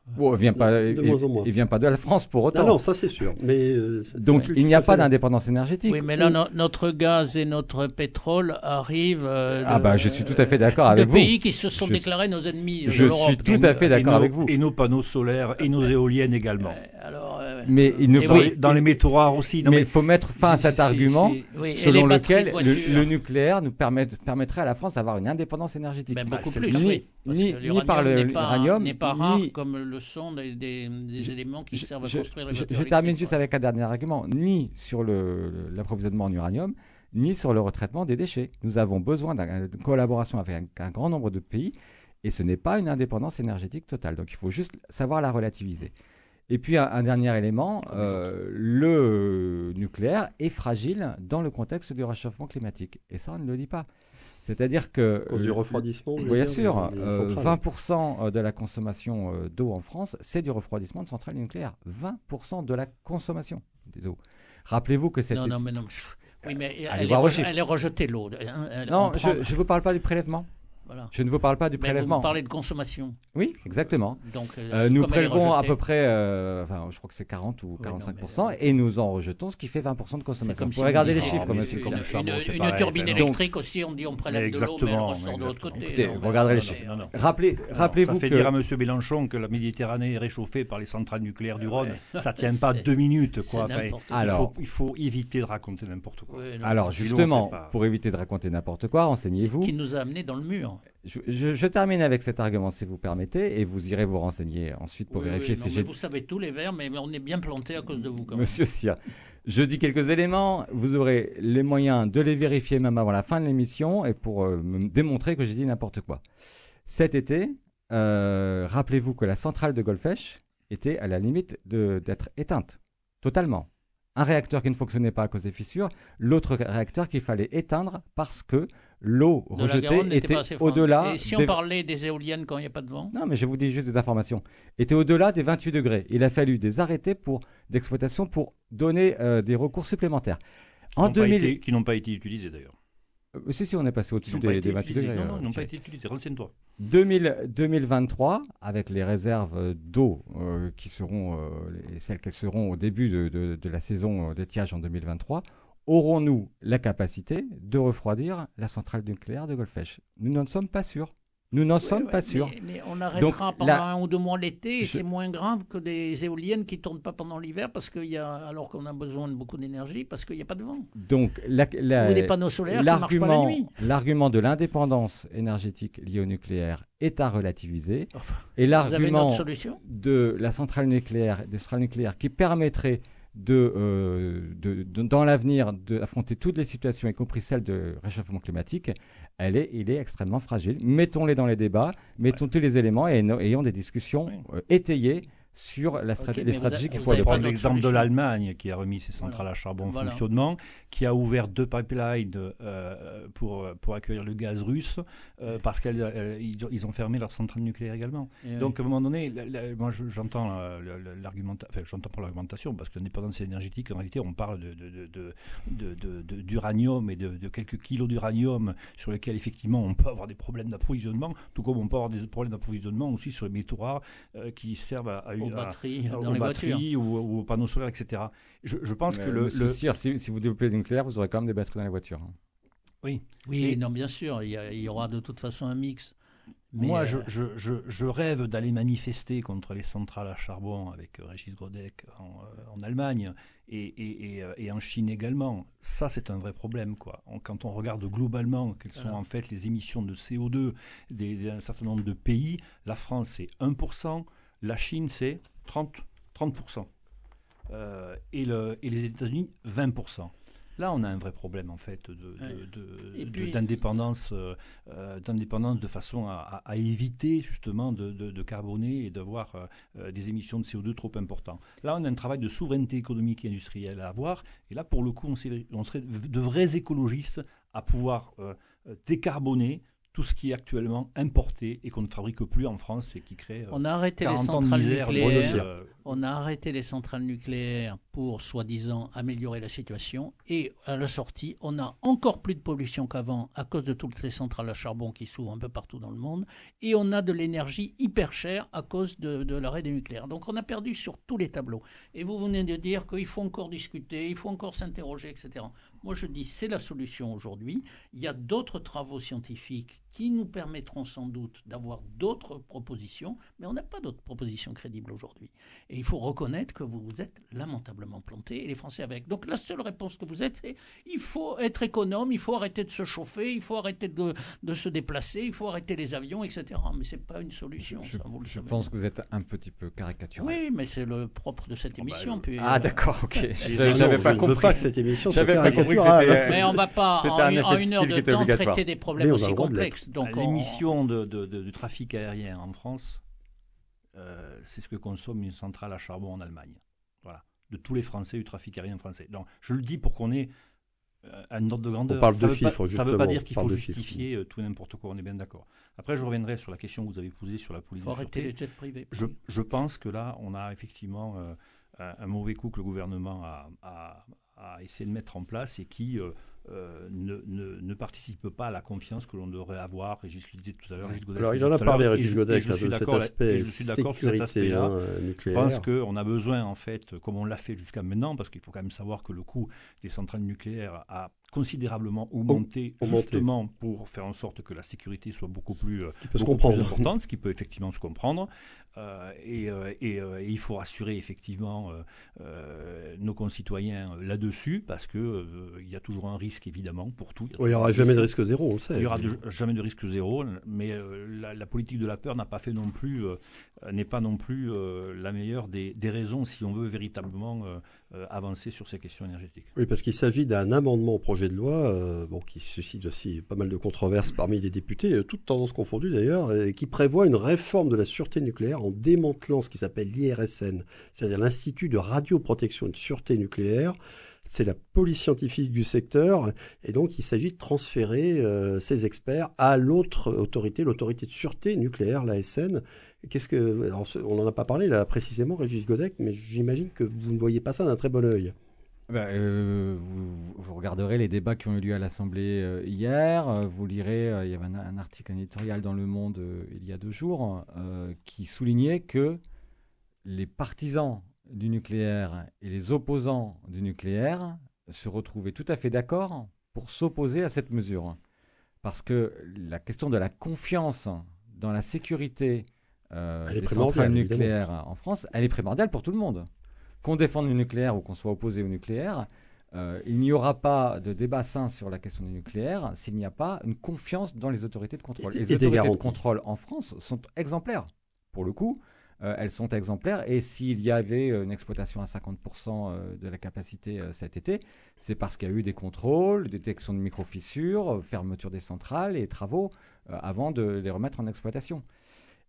Bon, il vient pas, De il- moins en moins. il vient pas de la France pour autant. Non, non, ça c'est sûr. Mais euh, Donc il n'y a pas d'indépendance énergétique. Oui, mais là, no- notre gaz et notre pétrole arrivent. euh, Ah de- bah je suis tout à fait d'accord avec vous. pays qui se sont Je déclarés nos ennemis. je de l'Europe. suis tout Donc, à fait Et d'accord nos- avec vous. Et nos panneaux solaires et nos éoliennes également. euh, alors, euh, Mais il ne Et faut, Dans, oui. les, dans les métaux rares aussi. Non, mais mais il faut mettre fin à cet argument oui, selon lequel le, nucléaire nous permet- permettrait à la France d'avoir une indépendance énergétique. Ben, beaucoup c'est plus, ni- oui. Parce ni- que ni par l'uranium le- n'est pas- l'uranium, n'est pas rare ni- comme le sont des, des- des éléments qui Je, servent à je- construire les je- termine juste avec un dernier argument. Ni sur l'approvisionnement en uranium, ni sur le retraitement des déchets. Nous avons besoin d'un- d'une collaboration avec un, un grand nombre de pays et ce n'est pas une indépendance énergétique totale. Donc il faut juste savoir la relativiser. Et puis un, un dernier élément, euh, le nucléaire est fragile dans le contexte du réchauffement climatique. Et ça, on ne le dit pas. C'est-à-dire que... Cause du euh, refroidissement. bien dire, sûr. des- des euh, centrales. 20% de la consommation euh, d'eau en France, c'est du refroidissement de centrales nucléaires. 20% de la consommation des eaux. Rappelez-vous que cette... Non, non, mais non. Oui, mais Allez elle est, re- elle est rejetée, l'eau. hein, Non, prend- je ne vous parle pas du prélèvement. Voilà. Je ne vous parle pas du Mais vous prélèvement. parlez de consommation. Oui, exactement. Donc, Euh, nous elle est prélevons à peu près, euh, enfin, je crois que c'est 40 ou Oui, non, 45%, mais- et nous en rejetons ce qui fait 20% de consommation. comme Vous si pouvez regarder les chiffres, monsieur. c'est Une, charbon, une- une pareil, turbine donc- électrique aussi, on dit on prélève de l'eau, mais elle Exactement, ressort de l'autre côté. Écoutez, Non, vous regarderez les non, chiffres. non, non. Rappelez, Alors, rappelez-vous ça fait que... dire à M. Mélenchon que la Méditerranée est réchauffée par les centrales nucléaires du Rhône. Ouais. Ça tient (laughs) pas deux minutes. c'est Quoi. Alors- faut, il faut éviter de raconter n'importe quoi. Non. Alors justement, pour éviter de raconter n'importe quoi, renseignez-vous. Qui nous a amenés dans le mur. Je, je- je termine avec cet argument, si vous permettez, et vous irez vous renseigner ensuite pour Oui, vérifier oui, si j'ai... Vous savez tous les verts, mais on est bien planté à cause de vous. Quand même. Monsieur Sia, je dis quelques éléments, vous aurez les moyens de les vérifier même avant la fin de l'émission, et pour euh, me démontrer que j'ai dit n'importe quoi. Cet été, euh, rappelez-vous que la centrale de Golfech était à la limite de- d'être éteinte, totalement. Un réacteur qui ne fonctionnait pas à cause des fissures, l'autre réacteur qu'il fallait éteindre parce que l'eau De la rejetée n'était était pas forte. au-delà Et si on des- parlait des éoliennes quand il n'y a pas de vent non, mais je vous dis juste des informations. Était au-delà des 28 degrés. Il a fallu des arrêtés pour d'exploitation pour donner euh, des recours supplémentaires. Qui En n'ont pas 2000, été- Qui n'ont pas été utilisés d'ailleurs. Euh, si si, on est passé au-dessus pas des, des 28 utilisés. degrés. Non, non, euh, ils n'ont pas Thierry. été utilisés. Renseigne-toi. 2000 2023, avec les réserves euh, d'eau euh, qui seront euh, les- celles qu'elles seront au début de, de- de la saison euh, d'étiage en 2023, aurons-nous la capacité de refroidir la centrale nucléaire de Golfech? Nous n'en sommes pas sûrs. Nous n'en sommes Ouais, pas sûrs. Mais, mais on arrêtera Donc, pendant la- un ou deux mois l'été et Je- c'est moins grave que des éoliennes qui ne tournent pas pendant l'hiver parce qu'il y a, alors qu'on a besoin de beaucoup d'énergie parce qu'il n'y a pas de vent. Donc, la- la- ou des panneaux solaires qui ne marchent pas la l'argument, nuit. l'argument de l'indépendance énergétique liée au nucléaire est à relativiser. Enfin, Et l'argument de la centrale nucléaire, des centrales nucléaires qui permettrait de, euh, de- de- dans l'avenir d'affronter toutes les situations, y compris celle de réchauffement climatique, elle est, il est extrêmement fragile. Mettons-les dans les débats, mettons tous les éléments et no- ayons des discussions euh, étayées sur la les stratégies qu'il faut d'autre l'exemple de l'Allemagne qui a remis ses centrales Voilà. à charbon en Voilà. fonctionnement, qui a ouvert deux pipelines euh, pour, pour accueillir le gaz russe euh, parce qu'ils ils ont fermé leurs centrales nucléaires également. Donc à un moment donné, la- la- moi je- j'entends euh, l'argumentation, enfin j'entends pas l'argumentation parce que l'indépendance énergétique en réalité on parle de, de- de- de- d'uranium et de, de quelques kilos d'uranium sur lesquels effectivement on peut avoir des problèmes d'approvisionnement, tout comme on peut avoir des problèmes d'approvisionnement aussi sur les métaux rares euh, qui servent à, à, aux à- batteries aux dans les voitures. batteries ou, ou aux panneaux solaires, etc. Je, je pense Mais, que le, le- si, si vous développez le nucléaire, vous aurez quand même des batteries dans les voitures. hein. Oui, oui, non, bien sûr, il y, aura de toute façon un mix. Moi, je, je, rêve d'aller manifester contre les centrales à charbon avec Régis Godec en, Allemagne et, et, en Chine également. Ça, c'est un vrai problème. Quoi. quand on regarde globalement quelles sont en fait les émissions de CO2 d'un certain nombre de pays, la France, c'est 1%, la Chine, c'est 30%. 30%. Euh, et, le, et les États-Unis, 20%. Là, on a un vrai problème en fait d'indépendance, de, euh, d'indépendance de façon à, éviter justement de, carboner et d'avoir euh, des émissions de CO2 trop importantes. Là, on a un travail de souveraineté économique et industrielle à avoir. Et là, pour le coup, on, on serait de vrais écologistes à pouvoir décarboner tout ce qui est actuellement importé et qu'on ne fabrique plus en France et qui crée. Euh, on a arrêté les centrales nucléaires. Euh, on a arrêté les centrales nucléaires pour soi-disant améliorer la situation et à la sortie, on a encore plus de pollution qu'avant à cause de toutes les centrales à charbon qui s'ouvrent un peu partout dans le monde et on a de l'énergie hyper chère à cause de, de l'arrêt des nucléaires. Donc on a perdu sur tous les tableaux. Et vous venez de dire qu'il faut encore discuter, il faut encore s'interroger, etc. Moi, je dis c'est la solution aujourd'hui. Il y a d'autres travaux scientifiques qui nous permettront sans doute d'avoir d'autres propositions, mais on n'a pas d'autres propositions crédibles aujourd'hui. Et il faut reconnaître que vous vous êtes lamentablement planté, et les Français avec. Donc la seule réponse que vous êtes, c'est il faut être économe, il faut arrêter de se chauffer, il faut arrêter de, de se déplacer, il faut arrêter les avions, etc. Mais ce n'est pas une solution. Je, ça, vous le je pense que vous êtes un petit peu caricatural. Oui, mais c'est le propre de cette oh, bah, émission. puis, ah, d'accord, ok. (laughs) J'avais pas compris. pas que cette émission soit mais on ne va pas en, une heure de temps traiter des problèmes aussi complexes. L'émission de, trafic aérien en France, euh, c'est ce que consomme une centrale à charbon en Allemagne. Voilà. De tous les Français du trafic aérien français. Donc, je le dis pour qu'on ait euh, un ordre de grandeur. On parle de chiffres, Ça ne veut pas dire qu'il faut justifier euh, tout n'importe quoi, on est bien d'accord. Après, je reviendrai sur la question que vous avez posée sur la police faut arrêter les jets privés. Je, je, pense que là, on a effectivement un, mauvais coup que le gouvernement a, à essayer de mettre en place et qui euh, euh, ne, ne, ne, participe pas à la confiance que l'on devrait avoir. Régis le disait tout à l'heure. Alors, il en a parlé, Régis Godec, de cet aspect je suis d'accord sur cet aspect-là. Hein, je pense qu'on a besoin, en fait, comme on l'a fait jusqu'à maintenant, parce qu'il faut quand même savoir que le coût des centrales nucléaires a considérablement augmenté, justement pour faire en sorte que la sécurité soit beaucoup plus, importante, ce qui peut effectivement se comprendre. Euh, et, euh, euh, et, il faut rassurer effectivement nos concitoyens là-dessus, parce qu'il il y a toujours un risque évidemment pour tout. Il n'y aura jamais de risque zéro, on le sait. Il n'y aura jamais de risque zéro, mais la, politique de la peur n'a pas fait non plus, n'est pas non plus la meilleure des, des, raisons si on veut véritablement avancer sur ces questions énergétiques. Oui, parce qu'il s'agit d'un amendement au projet de loi, bon, qui suscite aussi pas mal de controverses parmi les députés, toutes tendances confondues d'ailleurs, et qui prévoit une réforme de la sûreté nucléaire en démantelant ce qui s'appelle l'IRSN, c'est-à-dire l'Institut de radioprotection et de sûreté nucléaire. C'est la police scientifique du secteur, et donc il s'agit de transférer euh, ces experts à l'autre autorité, l'autorité de sûreté nucléaire, l'ASN. Qu'est-ce que, on n'en a pas parlé là précisément, Régis Godec, mais j'imagine que vous ne voyez pas ça d'un très bon œil. Ben, euh, vous, regarderez les débats qui ont eu lieu à l'Assemblée euh, hier. Euh, vous lirez, il y avait un, article éditorial dans Le Monde il y a deux jours qui soulignait que les partisans du nucléaire et les opposants du nucléaire se retrouvaient tout à fait d'accord pour s'opposer à cette mesure. Parce que la question de la confiance dans la sécurité des centrales nucléaires en France, elle est primordiale pour tout le monde qu'on défende le nucléaire ou qu'on soit opposé au nucléaire, euh, il n'y aura pas de débat sain sur la question du nucléaire s'il n'y a pas une confiance dans les autorités de contrôle. les autorités de contrôle en France sont exemplaires. Pour le coup, euh, elles sont exemplaires. Et s'il y avait une exploitation à 50% euh, de la capacité cet été, c'est parce qu'il y a eu des contrôles, détection de micro-fissures, fermeture des centrales et travaux avant de les remettre en exploitation.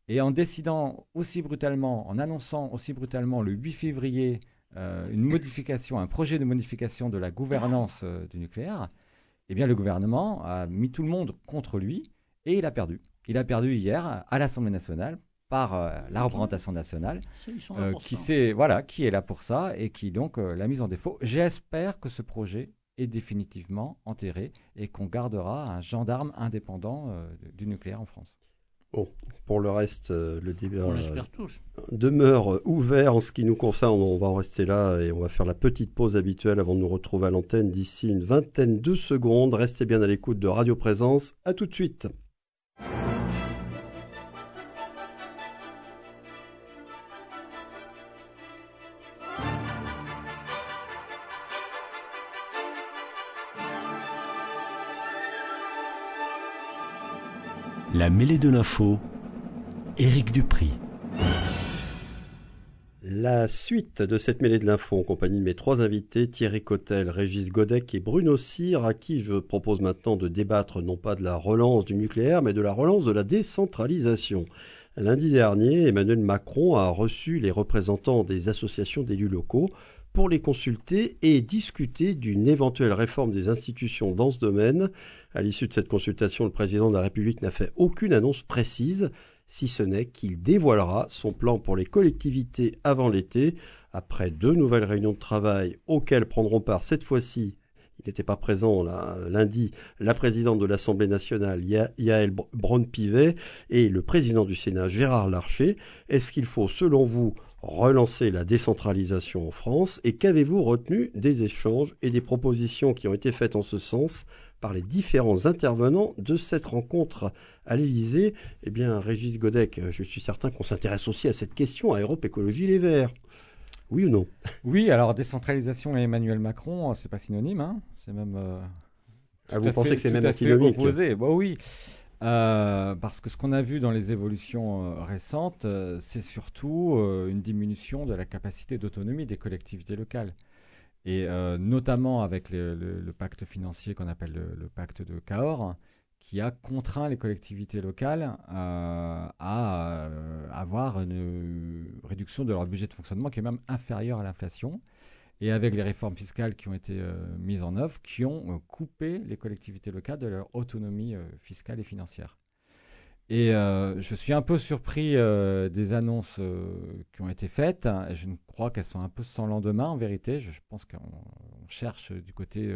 Et en décidant aussi brutalement, en annonçant aussi brutalement le 8 février euh, une modification, un projet de modification de la gouvernance euh, du nucléaire, eh bien le gouvernement a mis tout le monde contre lui et il a perdu. Il a perdu hier à l'Assemblée nationale par euh, la représentation nationale, qui, sait, voilà, qui est là pour ça et qui donc l'a mise en défaut. J'espère que ce projet est définitivement enterré et qu'on gardera un gendarme indépendant du nucléaire en France. Bon, pour le reste, euh, le débat tous. demeure ouvert en ce qui nous concerne. On va en rester là et on va faire la petite pause habituelle avant de nous retrouver à l'antenne d'ici une vingtaine de secondes. Restez bien à l'écoute de Radio Présence. À tout de suite. La mêlée de l'info, Éric Dupri. La suite de cette mêlée de l'info en compagnie de mes trois invités, Thierry Cotel, Régis Godec et Bruno Cyr, à qui je propose maintenant de débattre non pas de la relance du nucléaire, mais de la relance de la décentralisation. Lundi dernier, Emmanuel Macron a reçu les représentants des associations d'élus locaux pour les consulter et discuter d'une éventuelle réforme des institutions dans ce domaine. À l'issue de cette consultation, le président de la République n'a fait aucune annonce précise, si ce n'est qu'il dévoilera son plan pour les collectivités avant l'été, après deux nouvelles réunions de travail auxquelles prendront part cette fois-ci il n'était pas présent lundi, la présidente de l'Assemblée nationale, Yael Braun-Pivet, et le président du Sénat, Gérard Larcher. Est-ce qu'il faut, selon vous, relancer la décentralisation en France? Et qu'avez-vous retenu des échanges et des propositions qui ont été faites en ce sens? Par les différents intervenants de cette rencontre à l'Élysée Eh bien, Régis Godec, je suis certain qu'on s'intéresse aussi à cette question à Europe Écologie Les Verts. Oui ou non? Oui, alors décentralisation et Emmanuel Macron, c'est pas synonyme, hein c'est même. Euh, ah, vous pensez que c'est même antinomique? opposé bah, Oui. Euh, parce que ce qu'on a vu dans les évolutions euh, récentes, c'est surtout une diminution de la capacité d'autonomie des collectivités locales. Et notamment avec le, pacte financier qu'on appelle le, pacte de Cahors, qui a contraint les collectivités locales à avoir une réduction de leur budget de fonctionnement qui est même inférieure à l'inflation et avec les réformes fiscales qui ont été euh, mises en œuvre, qui ont euh, coupé les collectivités locales de leur autonomie euh, fiscale et financière. Et je suis un peu surpris des annonces qui ont été faites. Je crois qu'elles sont un peu sans lendemain, en vérité. Je, je pense qu'on cherche du côté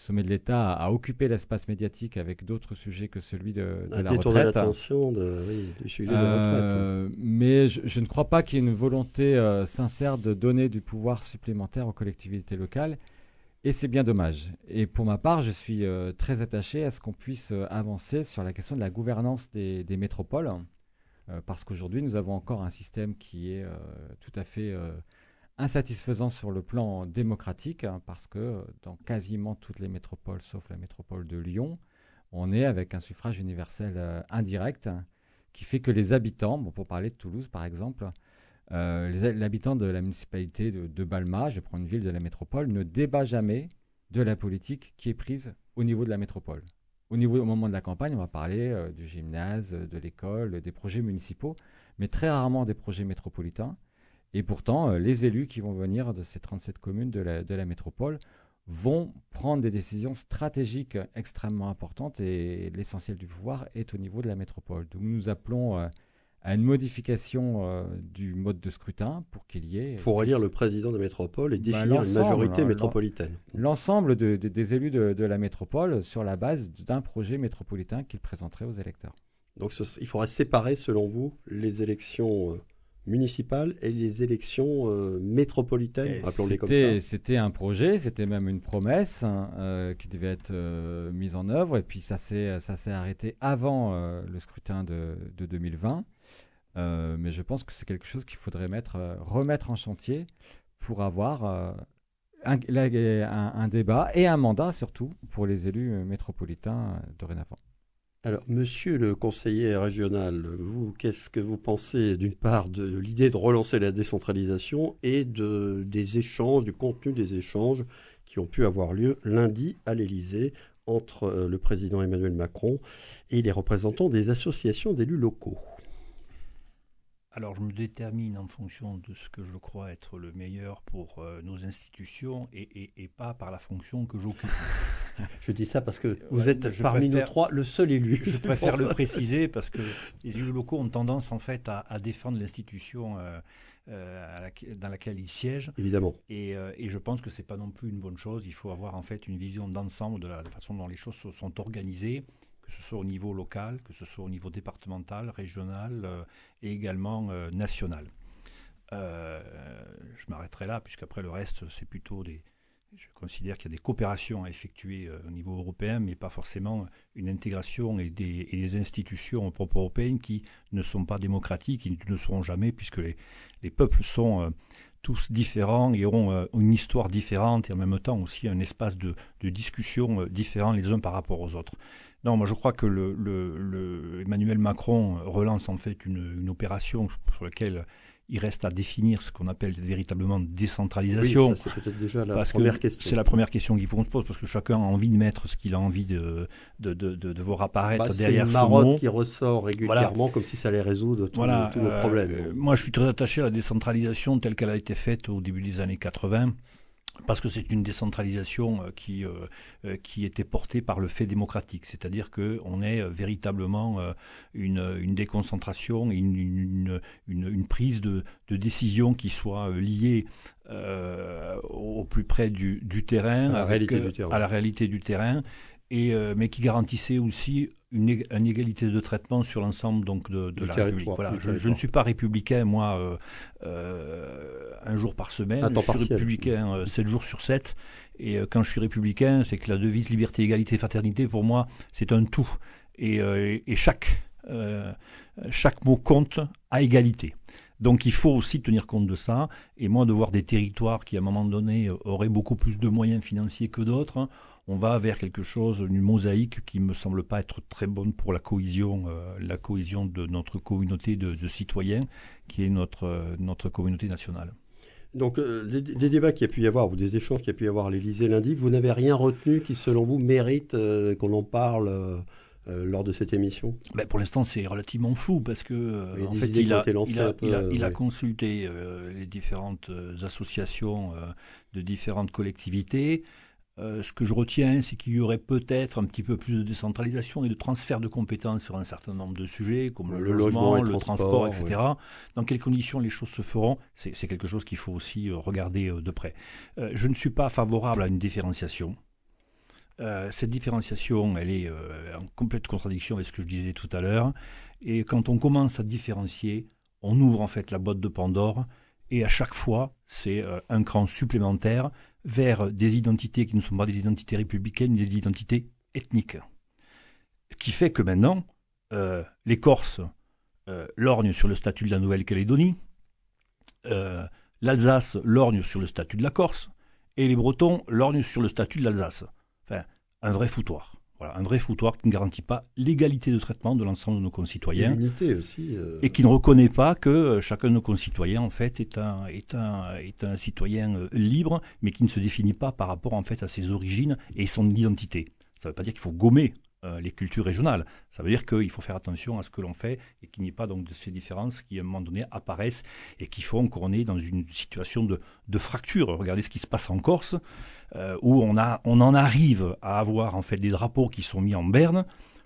sommet de l'État a occupé l'espace médiatique avec d'autres sujets que celui de, de la retraite. l'attention du sujet de la euh, retraite. Mais je, ne crois pas qu'il y ait une volonté euh, sincère de donner du pouvoir supplémentaire aux collectivités locales. Et c'est bien dommage. Et pour ma part, je suis euh, très attaché à ce qu'on puisse avancer sur la question de la gouvernance des, métropoles. parce qu'aujourd'hui, nous avons encore un système qui est tout à fait insatisfaisant sur le plan démocratique, hein, parce que dans quasiment toutes les métropoles, sauf la métropole de Lyon, on est avec un suffrage universel euh, indirect, qui fait que les habitants, bon, pour parler de Toulouse par exemple, euh, l'habitant de la municipalité de, Balma, je prends une ville de la métropole, ne débat jamais de la politique qui est prise au niveau de la métropole. Au, niveau, au moment de la campagne, on va parler euh, du gymnase, de l'école, des projets municipaux, mais très rarement des projets métropolitains. Et pourtant, euh, les élus qui vont venir de ces 37 communes de la, de la métropole vont prendre des décisions stratégiques extrêmement importantes et l'essentiel du pouvoir est au niveau de la métropole. Donc nous appelons à une modification euh, du mode de scrutin pour qu'il y ait... Pour élire euh, le président de métropole et bah, définir bah, une majorité métropolitaine. L'ensemble des élus de, la métropole sur la base d'un projet métropolitain qu'ils présenteraient aux électeurs. Donc il faudra séparer, selon vous, les élections euh, municipales et les élections métropolitaines, appelons-les comme ça. C'était un projet, c'était même une promesse hein, qui devait être mise en œuvre, et puis ça s'est arrêté avant le scrutin de 2020. Euh, mais je pense que c'est quelque chose qu'il faudrait mettre, euh, remettre en chantier pour avoir euh, un, débat et un mandat surtout pour les élus métropolitains dorénavant. Alors, monsieur le conseiller régional, vous, qu'est-ce que vous pensez d'une part de, de l'idée de relancer la décentralisation et de, des échanges, du contenu des échanges qui ont pu avoir lieu lundi à l'Élysée entre le président Emmanuel Macron et les représentants des associations d'élus locaux? Alors je me détermine en fonction de ce que je crois être le meilleur pour euh, nos institutions et, pas par la fonction que j'occupe. (laughs) je dis ça parce que vous êtes parmi nous trois le seul élu. Je préfère le préciser parce que (laughs) les élus locaux ont tendance en fait à, défendre l'institution euh, euh, dans laquelle ils siègent. Évidemment. Et, je pense que c'est pas non plus une bonne chose. Il faut avoir en fait une vision d'ensemble de la façon dont les choses sont organisées que ce soit au niveau local, que ce soit au niveau départemental, régional et également national. je m'arrêterai là, puisqu'après le reste, c'est plutôt des, je considère qu'il y a des coopérations à effectuer euh, au niveau européen, mais pas forcément une intégration et des, institutions au propre européennes qui ne sont pas démocratiques, qui ne seront jamais, puisque les, peuples sont euh, tous différents et auront euh, une histoire différente et en même temps aussi un espace de, discussion différent les uns par rapport aux autres. Non, moi je crois que le, Emmanuel Macron relance en fait une, une opération sur laquelle il reste à définir ce qu'on appelle véritablement décentralisation. Oui, c'est peut-être déjà la première question. C'est la première question qu'il faut qu'on se pose, parce que chacun a envie de mettre ce qu'il a envie de, de, de, de, voir apparaître bah, derrière ce mot. C'est une qui ressort régulièrement, comme si ça allait résoudre tous voilà, nos euh, problèmes. moi, je suis très attaché à la décentralisation telle qu'elle a été faite au début des années 80 parce que c'est une décentralisation euh, qui, euh, euh, qui était portée par le fait démocratique, c'est-à-dire qu'on est véritablement une, une déconcentration, une, une, une, prise de, de, décision qui soit liée au plus près du, du terrain, à la, réalité du terrain. à la réalité du terrain, et, mais qui garantissait aussi une, égalité de traitement sur l'ensemble donc de, la République. Voilà, je, ne suis pas républicain, moi, euh, euh, un jour par semaine. je suis républicain euh, 7 jours sur 7. Et quand je suis républicain, c'est que la devise liberté, égalité, fraternité, pour moi, c'est un tout. Et, et chaque, chaque mot compte à égalité. Donc il faut aussi tenir compte de ça. Et moi, de voir des territoires qui, à un moment donné, auraient beaucoup plus de moyens financiers que d'autres, hein, on va vers quelque chose, une mosaïque qui me semble pas être très bonne pour la cohésion, euh, la cohésion de notre communauté de, citoyens, qui est notre, euh, notre communauté nationale. Donc, euh, les, débats qu'il y a pu y avoir, ou des échanges qu'il y a pu y avoir à l'Élysée lundi, vous n'avez rien retenu qui, selon vous, mérite qu'on en parle lors de cette émission? Ben Pour l'instant, c'est relativement flou parce que en fait, il a, il, a, consulté les différentes associations de différentes collectivités. Euh, ce que je retiens, c'est qu'il y aurait peut-être un petit peu plus de décentralisation et de transfert de compétences sur un certain nombre de sujets, comme le, logement, le transport, etc. Dans quelles conditions les choses se feront, c'est quelque chose qu'il faut aussi euh, regarder euh, de près. je ne suis pas favorable à une différenciation. cette différenciation, elle est en complète contradiction avec ce que je disais tout à l'heure. Et quand on commence à différencier, on ouvre en fait la boîte de Pandore. Et à chaque fois, c'est un cran supplémentaire vers des identités qui ne sont pas des identités républicaines, mais des identités ethniques. Ce qui fait que maintenant, euh, les Corses euh, lorgnent sur le statut de la Nouvelle-Calédonie, euh, l'Alsace lorgne sur le statut de la Corse, et les Bretons lorgnent sur le statut de l'Alsace. Enfin, un vrai foutoir. Voilà, un vrai foutoir qui ne garantit pas l'égalité de traitement de l'ensemble de nos concitoyens. Et aussi. Euh. Et qui ne reconnaît pas que euh, chacun de nos concitoyens, en fait, est un, est un, est un citoyen euh, libre, mais qui ne se définit pas par rapport, en fait, à ses origines et son identité. Ça ne veut pas dire qu'il faut gommer les cultures régionales. Ça veut dire qu'il faut faire attention à ce que l'on fait et qu'il n'y ait pas donc de ces différences qui, à un moment donné, apparaissent et qui font qu'on est dans une situation de, de fracture. Regardez ce qui se passe en Corse. Euh, où on, a, on en arrive à avoir en fait des drapeaux qui sont mis en berne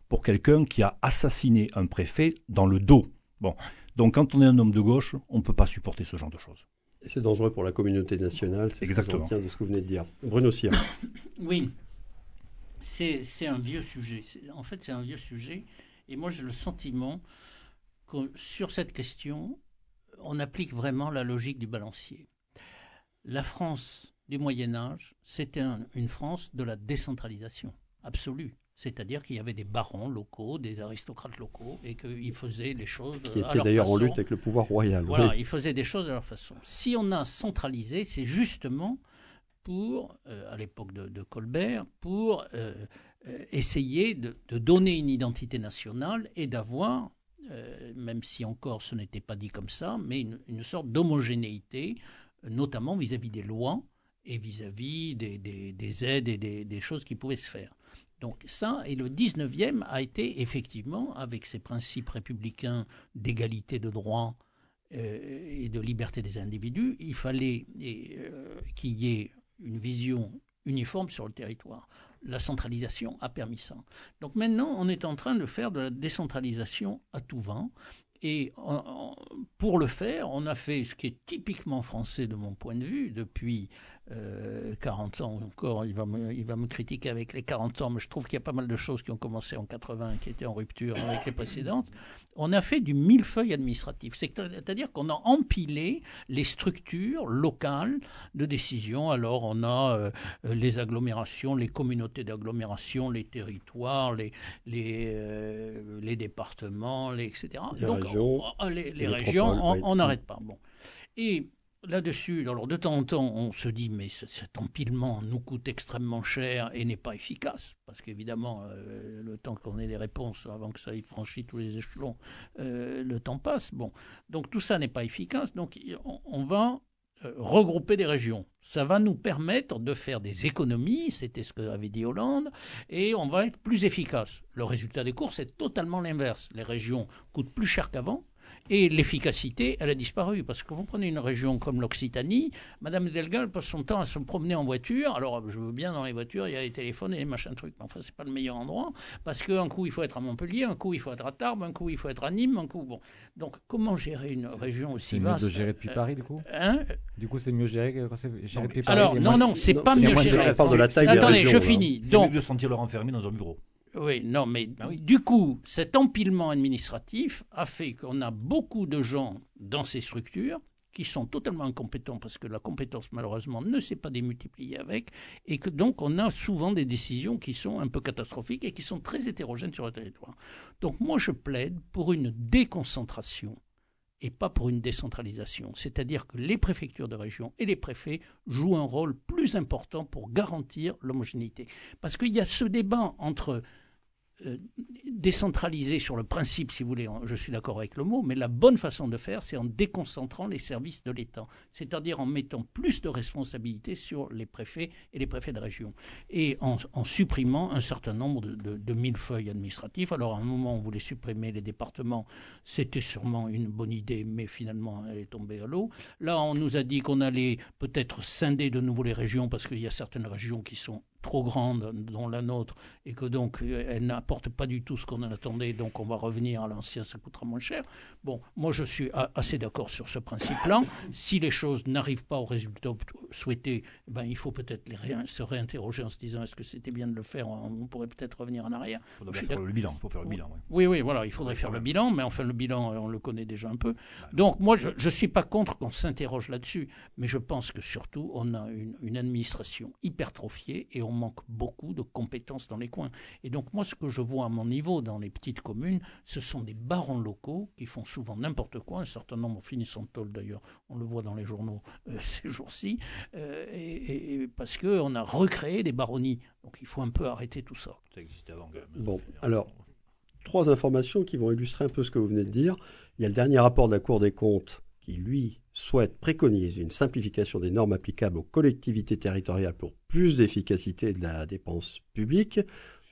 pour quelqu'un qui a assassiné un préfet dans le dos. Bon, donc quand on est un homme de gauche, on ne peut pas supporter ce genre de choses. Et c'est dangereux pour la communauté nationale, c'est ce que de ce que vous venez de dire. Bruno Sire. oui, c'est un vieux sujet. En fait, c'est un vieux sujet. Et moi, j'ai le sentiment que sur cette question, on applique vraiment la logique du balancier. La France du Moyen Âge, c'était une France de la décentralisation absolue. C'est-à-dire qu'il y avait des barons locaux, des aristocrates locaux, et qu'ils faisaient les choses Qui étaient d'ailleurs en lutte avec le pouvoir royal. Voilà, ils faisaient des choses de leur façon. Si on a centralisé, c'est justement pour, euh, à l'époque de, Colbert, pour euh, euh, essayer de, donner une identité nationale et d'avoir, même si encore ce n'était pas dit comme ça, mais une, sorte d'homogénéité, notamment vis-à-vis des lois et vis-à-vis des, aides et des, choses qui pouvaient se faire. Donc ça, et le 19e a été effectivement, avec ses principes républicains d'égalité de droits euh, et de liberté des individus, il fallait qu'il y ait une vision uniforme sur le territoire. La centralisation a permis ça. Donc maintenant, on est en train de faire de la décentralisation à tout vent. Et pour le faire, on a fait ce qui est typiquement français de mon point de vue depuis 40 euh, ans encore. Il va, me, il va me critiquer avec les 40 ans, mais je trouve qu'il y a pas mal de choses qui ont commencé en 80 qui étaient en rupture avec les précédentes. On a fait du millefeuille administratif. C'est-à-dire qu'on a empilé les structures locales de décision. Alors on a euh, les agglomérations, les communautés d'agglomération, les territoires, les, les, euh, les départements, les, etc. Les régions. les, régions, on n'arrête pas. Bon. Et là-dessus, de temps en temps, on se dit, mais cet empilement nous coûte extrêmement cher et n'est pas efficace, parce qu'évidemment, euh, le temps qu'on ait les réponses avant que ça ait franchi tous les échelons, euh, le temps passe. Bon, donc tout ça n'est pas efficace. Donc on, va euh, regrouper des régions. Ça va nous permettre de faire des économies, c'était ce que avait dit Hollande, et on va être plus efficace. Le résultat des courses est totalement l'inverse. Les régions coûtent plus cher qu'avant, et l'efficacité, elle a disparu. Parce que vous prenez une région comme l'Occitanie, Madame Delgal passe son temps à se promener en voiture. Alors, je veux bien dans les voitures, il y a les téléphones et les machins trucs. Mais enfin, c'est pas le meilleur endroit. Parce qu'un coup, il faut être à Montpellier, un coup, il faut être à Tarbes, un coup, il faut être à Nîmes, un coup. Bon. Donc, comment gérer une région aussi vaste C'est mieux de gérer depuis Paris, du coup hein? Du coup, c'est mieux géré quand c'est géré depuis Paris Alors, non, non, c'est pas mieux géré. de la taille Attendez, je finis. C'est mieux de sentir leur enfermé dans un bureau. Oui, non, mais ah du coup, cet empilement administratif a fait qu'on a beaucoup de gens dans ces structures qui sont totalement incompétents parce que la compétence malheureusement ne s'est pas démultipliée avec et que donc on a souvent des décisions qui sont un peu catastrophiques et qui sont très hétérogènes sur le territoire. Donc moi je plaide pour une déconcentration et pas pour une décentralisation. C'est-à-dire que les préfectures de région et les préfets jouent un rôle plus important pour garantir l'homogénéité. Parce qu'il y a ce débat entre euh, décentraliser sur le principe, si vous voulez, je suis d'accord avec le mot, mais la bonne façon de faire, c'est en déconcentrant les services de l'État, c'est-à-dire en mettant plus de responsabilités sur les préfets et les préfets de région, et en, supprimant un certain nombre de, de, de millefeuilles administratifs. Alors à un moment, on voulait supprimer les départements, c'était sûrement une bonne idée, mais finalement, elle est tombée à l'eau. Là, on nous a dit qu'on allait peut-être scinder de nouveau les régions, parce qu'il y a certaines régions qui sont trop grande, dont la nôtre, et que donc euh, elle n'apporte pas du tout ce qu'on en attendait, donc on va revenir à l'ancien, ça coûtera moins cher. Bon, moi je suis assez d'accord sur ce principe-là. Si les choses n'arrivent pas au résultat souhaité, ben, il faut peut-être se réinterroger en se disant est-ce que c'était bien de le faire On pourrait peut-être revenir en arrière? Il faudrait faire le bilan. Il faut faire le bilan. Oui, oui, voilà, il faudrait faire le bilan, mais enfin le bilan, on le connaît déjà un peu. Donc moi, je ne suis pas contre qu'on s'interroge là-dessus, mais je pense que surtout, on a une, une administration hypertrophiée et on manque beaucoup de compétences dans les coins. Et donc moi, ce que je vois à mon niveau dans les petites communes, ce sont des barons locaux qui font souvent n'importe quoi. Un certain nombre finissent en tôle d'ailleurs. On le voit dans les journaux euh, (laughs) ces jours-ci. Euh, et, parce qu'on a recréé des baronnies. Donc il faut un peu arrêter tout ça. Ça existait avant quand même. Bon, alors, trois informations qui vont illustrer un peu ce que vous venez de dire. Il y a le dernier rapport de la Cour des comptes qui, lui, souhaite, préconise une simplification des normes applicables aux collectivités territoriales pour plus d'efficacité de la dépense publique,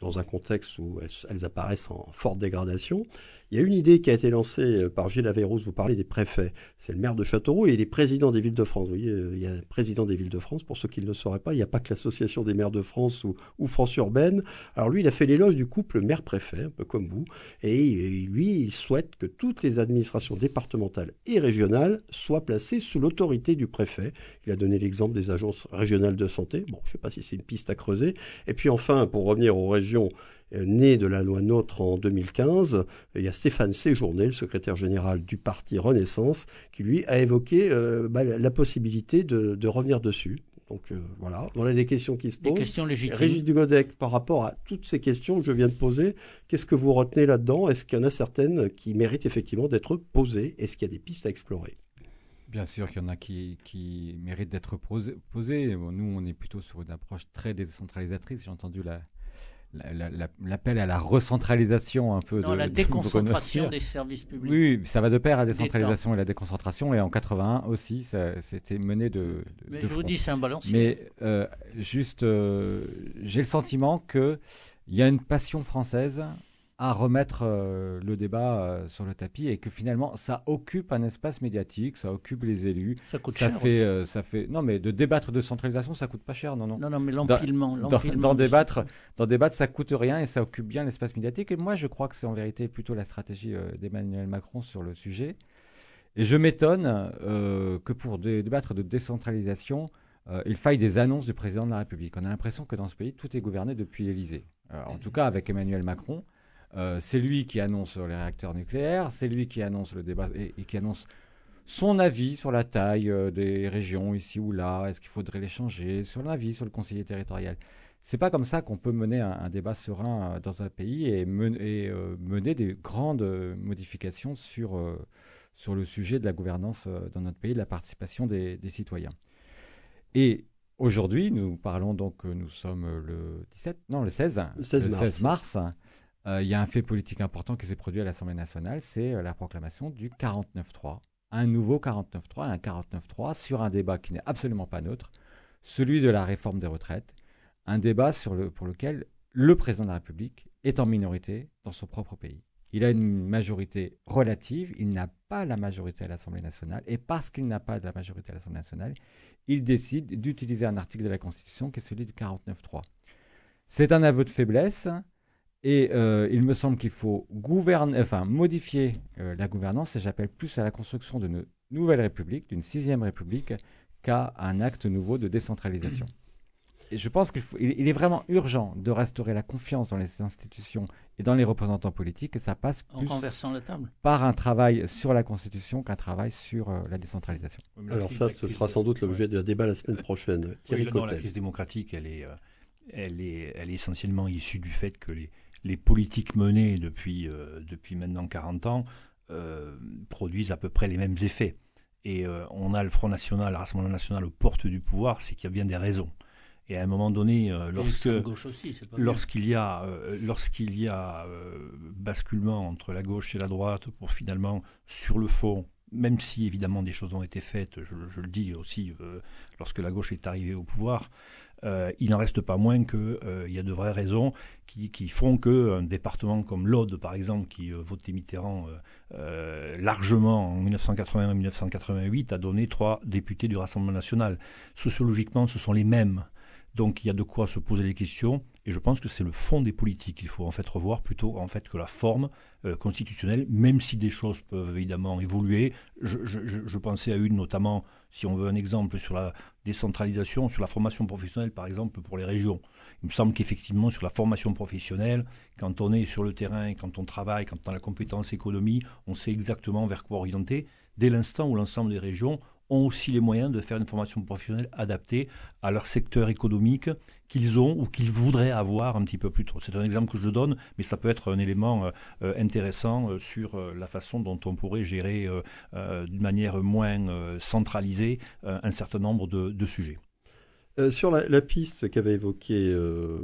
dans un contexte où elles, apparaissent en forte dégradation. Il y a une idée qui a été lancée euh, par Gilles Averrouz, vous parlez des préfets. C'est le maire de Châteauroux et il est président des villes de France. Vous euh, il y a un président des villes de France, pour ceux qui ne le sauraient pas, il n'y a pas que l'association des maires de France ou, France urbaine. Alors lui, il a fait l'éloge du couple maire-préfet, un peu comme vous, et lui, il souhaite que toutes les administrations départementales et régionales soient placées sous l'autorité du préfet. Il a donné l'exemple des agences régionales de santé. Bon, je ne sais pas si c'est une piste à creuser. Et puis enfin, pour revenir aux régions, euh, né de la loi NOTRe en 2015, il y a Stéphane Séjourné, le secrétaire général du parti Renaissance, qui lui a évoqué euh, bah, la possibilité de, revenir dessus. Donc euh, voilà, on a des questions qui se posent. Des questions légitimes. Régis Dugodec, par rapport à toutes ces questions que je viens de poser, qu'est-ce que vous retenez là-dedans? Est-ce qu'il y en a certaines qui méritent effectivement d'être posées? Est-ce qu'il y a des pistes à explorer? Bien sûr qu'il y en a qui, qui méritent d'être posées. nous, on est plutôt sur une approche très décentralisatrice. J'ai entendu la, l'appel à la recentralisation un peu non, de la (laughs) déconcentration des services publics. Oui, ça va de pair à la décentralisation et la déconcentration. Et en 81 aussi, c'était mené de. Mais je vous dis, c'est un balancier. Mais euh, juste, euh, j'ai le sentiment que il y a une passion française à remettre euh, le débat euh, sur le tapis et que finalement ça occupe un espace médiatique, ça occupe les élus. Ça coûte ça cher. fait, euh, ça fait. Non, mais de débattre de centralisation, ça coûte pas cher, non, non. non, non, mais l'empilement. D'en débattre, d'en débattre, ça coûte rien et ça occupe bien l'espace médiatique. Et moi, je crois que c'est en vérité plutôt la stratégie d'Emmanuel Macron sur le sujet. Et je m'étonne que pour dé- débattre de décentralisation, il faille des annonces du président de la République. On a l'impression que dans ce pays, tout est gouverné depuis l'Élysée. En tout cas, avec Emmanuel Macron, euh, c'est lui qui annonce les réacteurs nucléaires, c'est lui qui annonce le débat et, et qui annonce son avis sur la taille euh, des régions ici ou là, est-ce qu'il faudrait les changer, sur l'avis sur le conseiller territorial. C'est pas comme ça qu'on peut mener un, un débat serein euh, dans un pays et, men- et, mener des grandes modifications sur, sur le sujet de la gouvernance dans notre pays, de la participation des, des citoyens. Et aujourd'hui, nous parlons donc, nous sommes le 17, non, le 16, Le 16 mars. mars. Euh, Il y a un fait politique important qui s'est produit à l'Assemblée nationale, c'est euh, la proclamation du 49-3. Un nouveau 49-3, un 49-3 sur un débat qui n'est absolument pas neutre, celui de la réforme des retraites, un débat pour lequel le président de la République est en minorité dans son propre pays. Il a une majorité relative, il n'a pas la majorité à l'Assemblée nationale, et parce qu'il n'a pas de la majorité à l'Assemblée nationale, il décide d'utiliser un article de la Constitution qui est celui du 49.3. C'est un aveu de faiblesse, et euh, il me semble qu'il faut gouverner, enfin, modifier euh, la gouvernance, et j'appelle plus à la construction d'une nouvelle république, d'une sixième république, qu'à un acte nouveau de décentralisation. Et je pense qu'il faut- il- il est vraiment urgent de restaurer la confiance dans les institutions et dans les représentants politiques, et ça passe En plus renversant la table. par un travail sur la Constitution qu'un travail sur euh, la décentralisation. Alors ça, ce sera sans doute l'objet d'un débat la semaine prochaine. Thierry Oui, non, la crise démocratique, elle est, euh, elle est, elle est essentiellement issue du fait que les, les politiques menées depuis, euh, depuis maintenant 40 ans euh, produisent à peu près les mêmes effets. Et euh, on a le Front National, le Rassemblement National aux portes du pouvoir, c'est qu'il y a bien des raisons. Et à un moment donné, lorsque, lorsqu'il y a, lorsqu'il y a basculement entre la gauche et la droite pour finalement, sur le fond, même si évidemment des choses ont été faites, je, je le dis aussi, euh, lorsque la gauche est arrivée au pouvoir, euh, il n'en reste pas moins qu'il y a de vraies raisons qui, font qu'un département comme l'Aude, par exemple, qui euh, votait Mitterrand euh, euh, largement en 1981-1988, a donné trois députés du Rassemblement national. Sociologiquement, ce sont les mêmes. Donc il y a de quoi se poser les questions. Et je pense que c'est le fond des politiques qu'il faut en fait revoir plutôt que la forme euh, constitutionnelle, même si des choses peuvent évidemment évoluer. Je- je pensais à une notamment, si on veut un exemple, sur la décentralisation, sur la formation professionnelle par exemple pour les régions. Il me semble qu'effectivement sur la formation professionnelle, quand on est sur le terrain, quand on travaille, quand on a la compétence économie, on sait exactement vers quoi orienter. Dès l'instant où l'ensemble des régions ont aussi les moyens de faire une formation professionnelle adaptée à leur secteur économique qu'ils ont ou qu'ils voudraient avoir un petit peu plus tôt. C'est un exemple que je donne, mais ça peut être un élément euh, euh, intéressant euh, sur la façon dont on pourrait gérer d'une manière moins centralisée un certain nombre de, de sujets. Euh, sur la, piste qu'avait évoquée euh,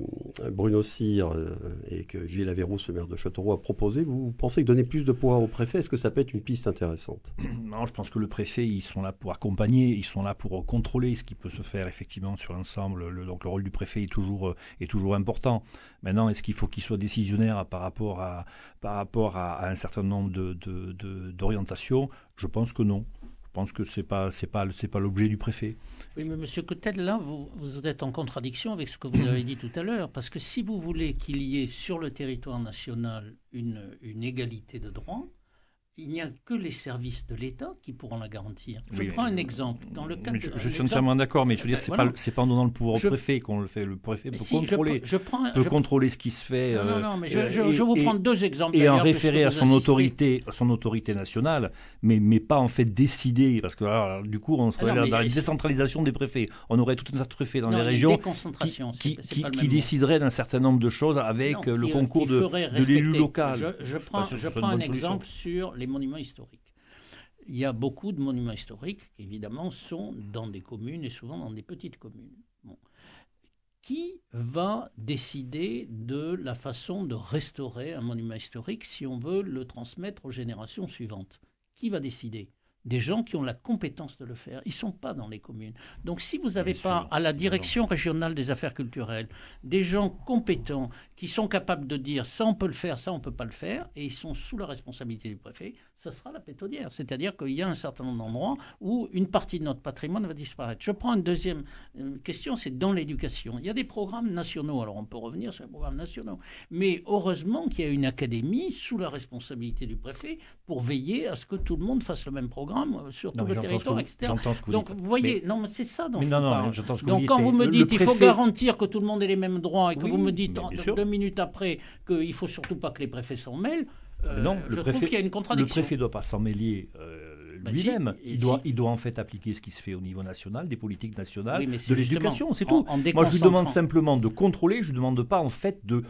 Bruno Cyr euh, et que Gilles Averrousse, le maire de Châteauroux, a proposé, vous pensez que donner plus de poids au préfet, est-ce que ça peut être une piste intéressante? (clears throat) Non, je pense que le préfet, ils sont là pour accompagner, ils sont là pour contrôler ce qui peut se faire effectivement sur l'ensemble. Le- donc le rôle du préfet est toujours, euh, est toujours important. Maintenant, est-ce qu'il faut qu'il soit décisionnaire par rapport à, un certain nombre de, de- de- d'orientations? Je pense que non. Je pense que pas, c'est pas, l'objet du préfet. Oui, mais Monsieur Cotel, là, vous, vous êtes en contradiction avec ce que vous avez dit tout à l'heure, parce que si vous voulez qu'il y ait sur le territoire national une, une égalité de droit, il n'y a que les services de l'État qui pourront la garantir. Je Oui, prends un exemple. Dans le cadre je, de- je suis entièrement d'accord, mais je veux dire, Ben, c'est voilà. pas, en donnant le pouvoir Je- au préfet qu'on le fait. Le préfet peut si, contrôler, je, prends, peut je- contrôler ce qui se fait. Non, non, euh, non, mais je, euh, je- et- vous prends deux exemples. et en référer à son autorité, à son autorité nationale, mais, mais pas en fait décider, parce que alors, du coup, on serait Alors, dans la décentralisation des préfets. On aurait tout un tas de préfets dans Non, les régions qui, qui, décideraient d'un certain nombre de choses avec euh, le concours de, l'élu local. Je, prends, un exemple sur les monuments historiques. Il y a beaucoup de monuments historiques qui, évidemment, sont dans des communes et souvent dans des petites communes. Qui va décider de la façon de restaurer un monument historique si on veut le transmettre aux générations suivantes? Qui va décider? Des gens qui ont la compétence de le faire. Ils ne sont pas dans les communes. Donc si vous n'avez pas à la direction régionale des affaires culturelles des gens compétents qui sont capables de dire ça on peut le faire, ça on ne peut pas le faire, et ils sont sous la responsabilité du préfet, ça sera la pétodière. C'est-à-dire qu'il y a un certain nombre d'endroits où une partie de notre patrimoine va disparaître. Je prends une deuxième euh, question, c'est dans l'éducation. Il y a des programmes nationaux, alors on peut revenir sur les programmes nationaux, mais heureusement qu'il y a une académie sous la responsabilité du préfet pour veiller à ce que tout le monde fasse le même programme euh, sur tout le territoire, etc. Donc vous voyez, non, mais c'est ça dont je non, parle. Donc quand vous me dites qu'il faut garantir que tout le monde ait les mêmes droits et que vous me dites deux minutes après qu'il faut surtout pas que les préfets s'en mêlent, euh, non, le je préfet, trouve qu'il y a une contradiction. Le préfet ne doit pas s'en mêler euh, bah lui-même. il, doit, il doit en fait appliquer ce qui se fait au niveau national, des politiques nationales, de l'éducation, c'est tout. Moi, je lui demande simplement de contrôler, je ne demande pas en fait de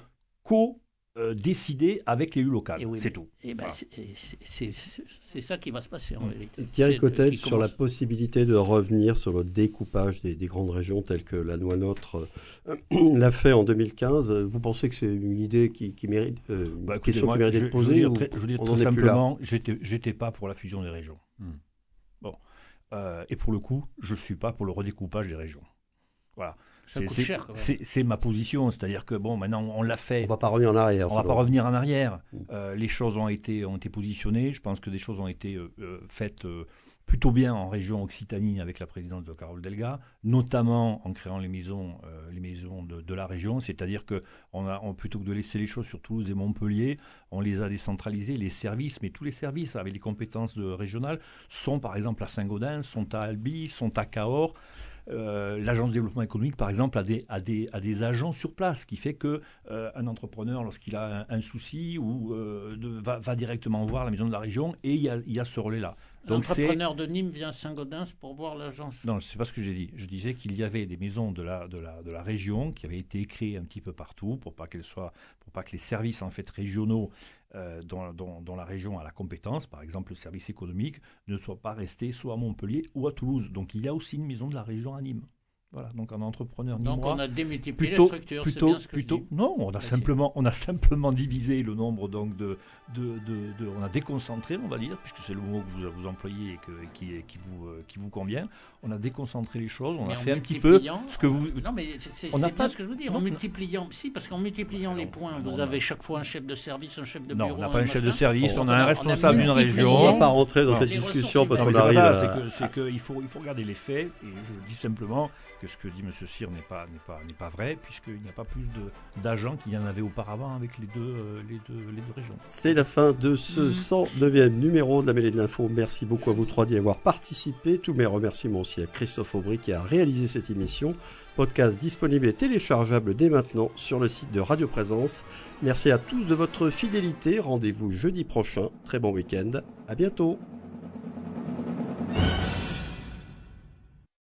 co euh, décider avec l'élu local. c'est tout. Ben, c'est ça qui va se passer en mm. réalité. Thierry Cotet, sur la possibilité de revenir sur le découpage des, grandes régions telles que la Noix Notre euh, (clears throat) l'a fait en 2015, vous pensez que c'est une idée qui, mérite, euh, bah, question qui mérite d'être posée Je veux dire, je veux dire très simplement, j'étais pas pour la fusion des régions. Hmm. Bon. et pour le coup, je ne suis pas pour le redécoupage des régions. Voilà. C'est ma position, c'est-à-dire que bon, maintenant on l'a fait. On va pas revenir en arrière. On va pas revenir en arrière. Mm. Euh, les choses ont été ont été positionnées. Je pense que des choses ont été euh, euh, faites plutôt bien en région Occitanie avec la présidence de Carole Delga, notamment en créant les maisons les maisons de, la région. C'est-à-dire que on a plutôt que de laisser les choses sur Toulouse et Montpellier, on les a décentralisées. Les services, mais tous les services avec les compétences de, régionales sont par exemple à Saint-Gaudens, sont à Albi, sont à Cahors. Euh, l'agence de développement économique, par exemple, a des, agents sur place, qui fait que euh, un entrepreneur, lorsqu'il a un, souci, ou euh, va, directement voir la maison de la région, et y a, il y a ce relais-là. L'entrepreneur de Nîmes vient à Saint-Gaudens pour voir l'agence. Non, c'est pas ce que j'ai dit. Je disais qu'il y avait des maisons de la, de, la, de la région qui avaient été créées un petit peu partout pour pas qu'elles soient, pour pas que les services en fait régionaux euh, dont, la région a la compétence, par exemple le service économique, ne soit pas resté soit à Montpellier ou à Toulouse. Donc il y a aussi une maison de la région à Nîmes. Voilà, donc un entrepreneur Donc on a démultiplié plutôt, les structures, plutôt, bien ce que plutôt, non, on a simplement, on a simplement divisé le nombre donc de, de, de, on a déconcentré, on va dire, puisque c'est le mot que vous, vous employez et que, qui, qui vous, euh, qui vous convient. On a déconcentré les choses, on a fait un petit peu ce que vous. Non, mais c'est pas pas ce que je veux dire. En multipliant, si, parce qu'en multipliant les points, vous avez chaque fois un chef de service, un chef de bureau. Non, on n'a pas un chef de service, on a un responsable d'une région. On ne va pas rentrer dans cette discussion parce qu'on arrive. C'est qu'il faut, il faut regarder les faits et je dis simplement que ce que dit M. Cyr n'est pas, n'est pas, n'est pas vrai, puisqu'il n'y a pas plus d'agents qu'il y en avait auparavant avec les deux, euh, les deux, les deux régions. C'est la fin de ce 109e mm. numéro de la mêlée de l'info. Merci beaucoup à vous trois d'y avoir participé. Tous mes remerciements aussi à Christophe Aubry qui a réalisé cette émission. Podcast disponible et téléchargeable dès maintenant sur le site de Radio Présence. Merci à tous de votre fidélité. Rendez-vous jeudi prochain. Très bon week-end. À bientôt.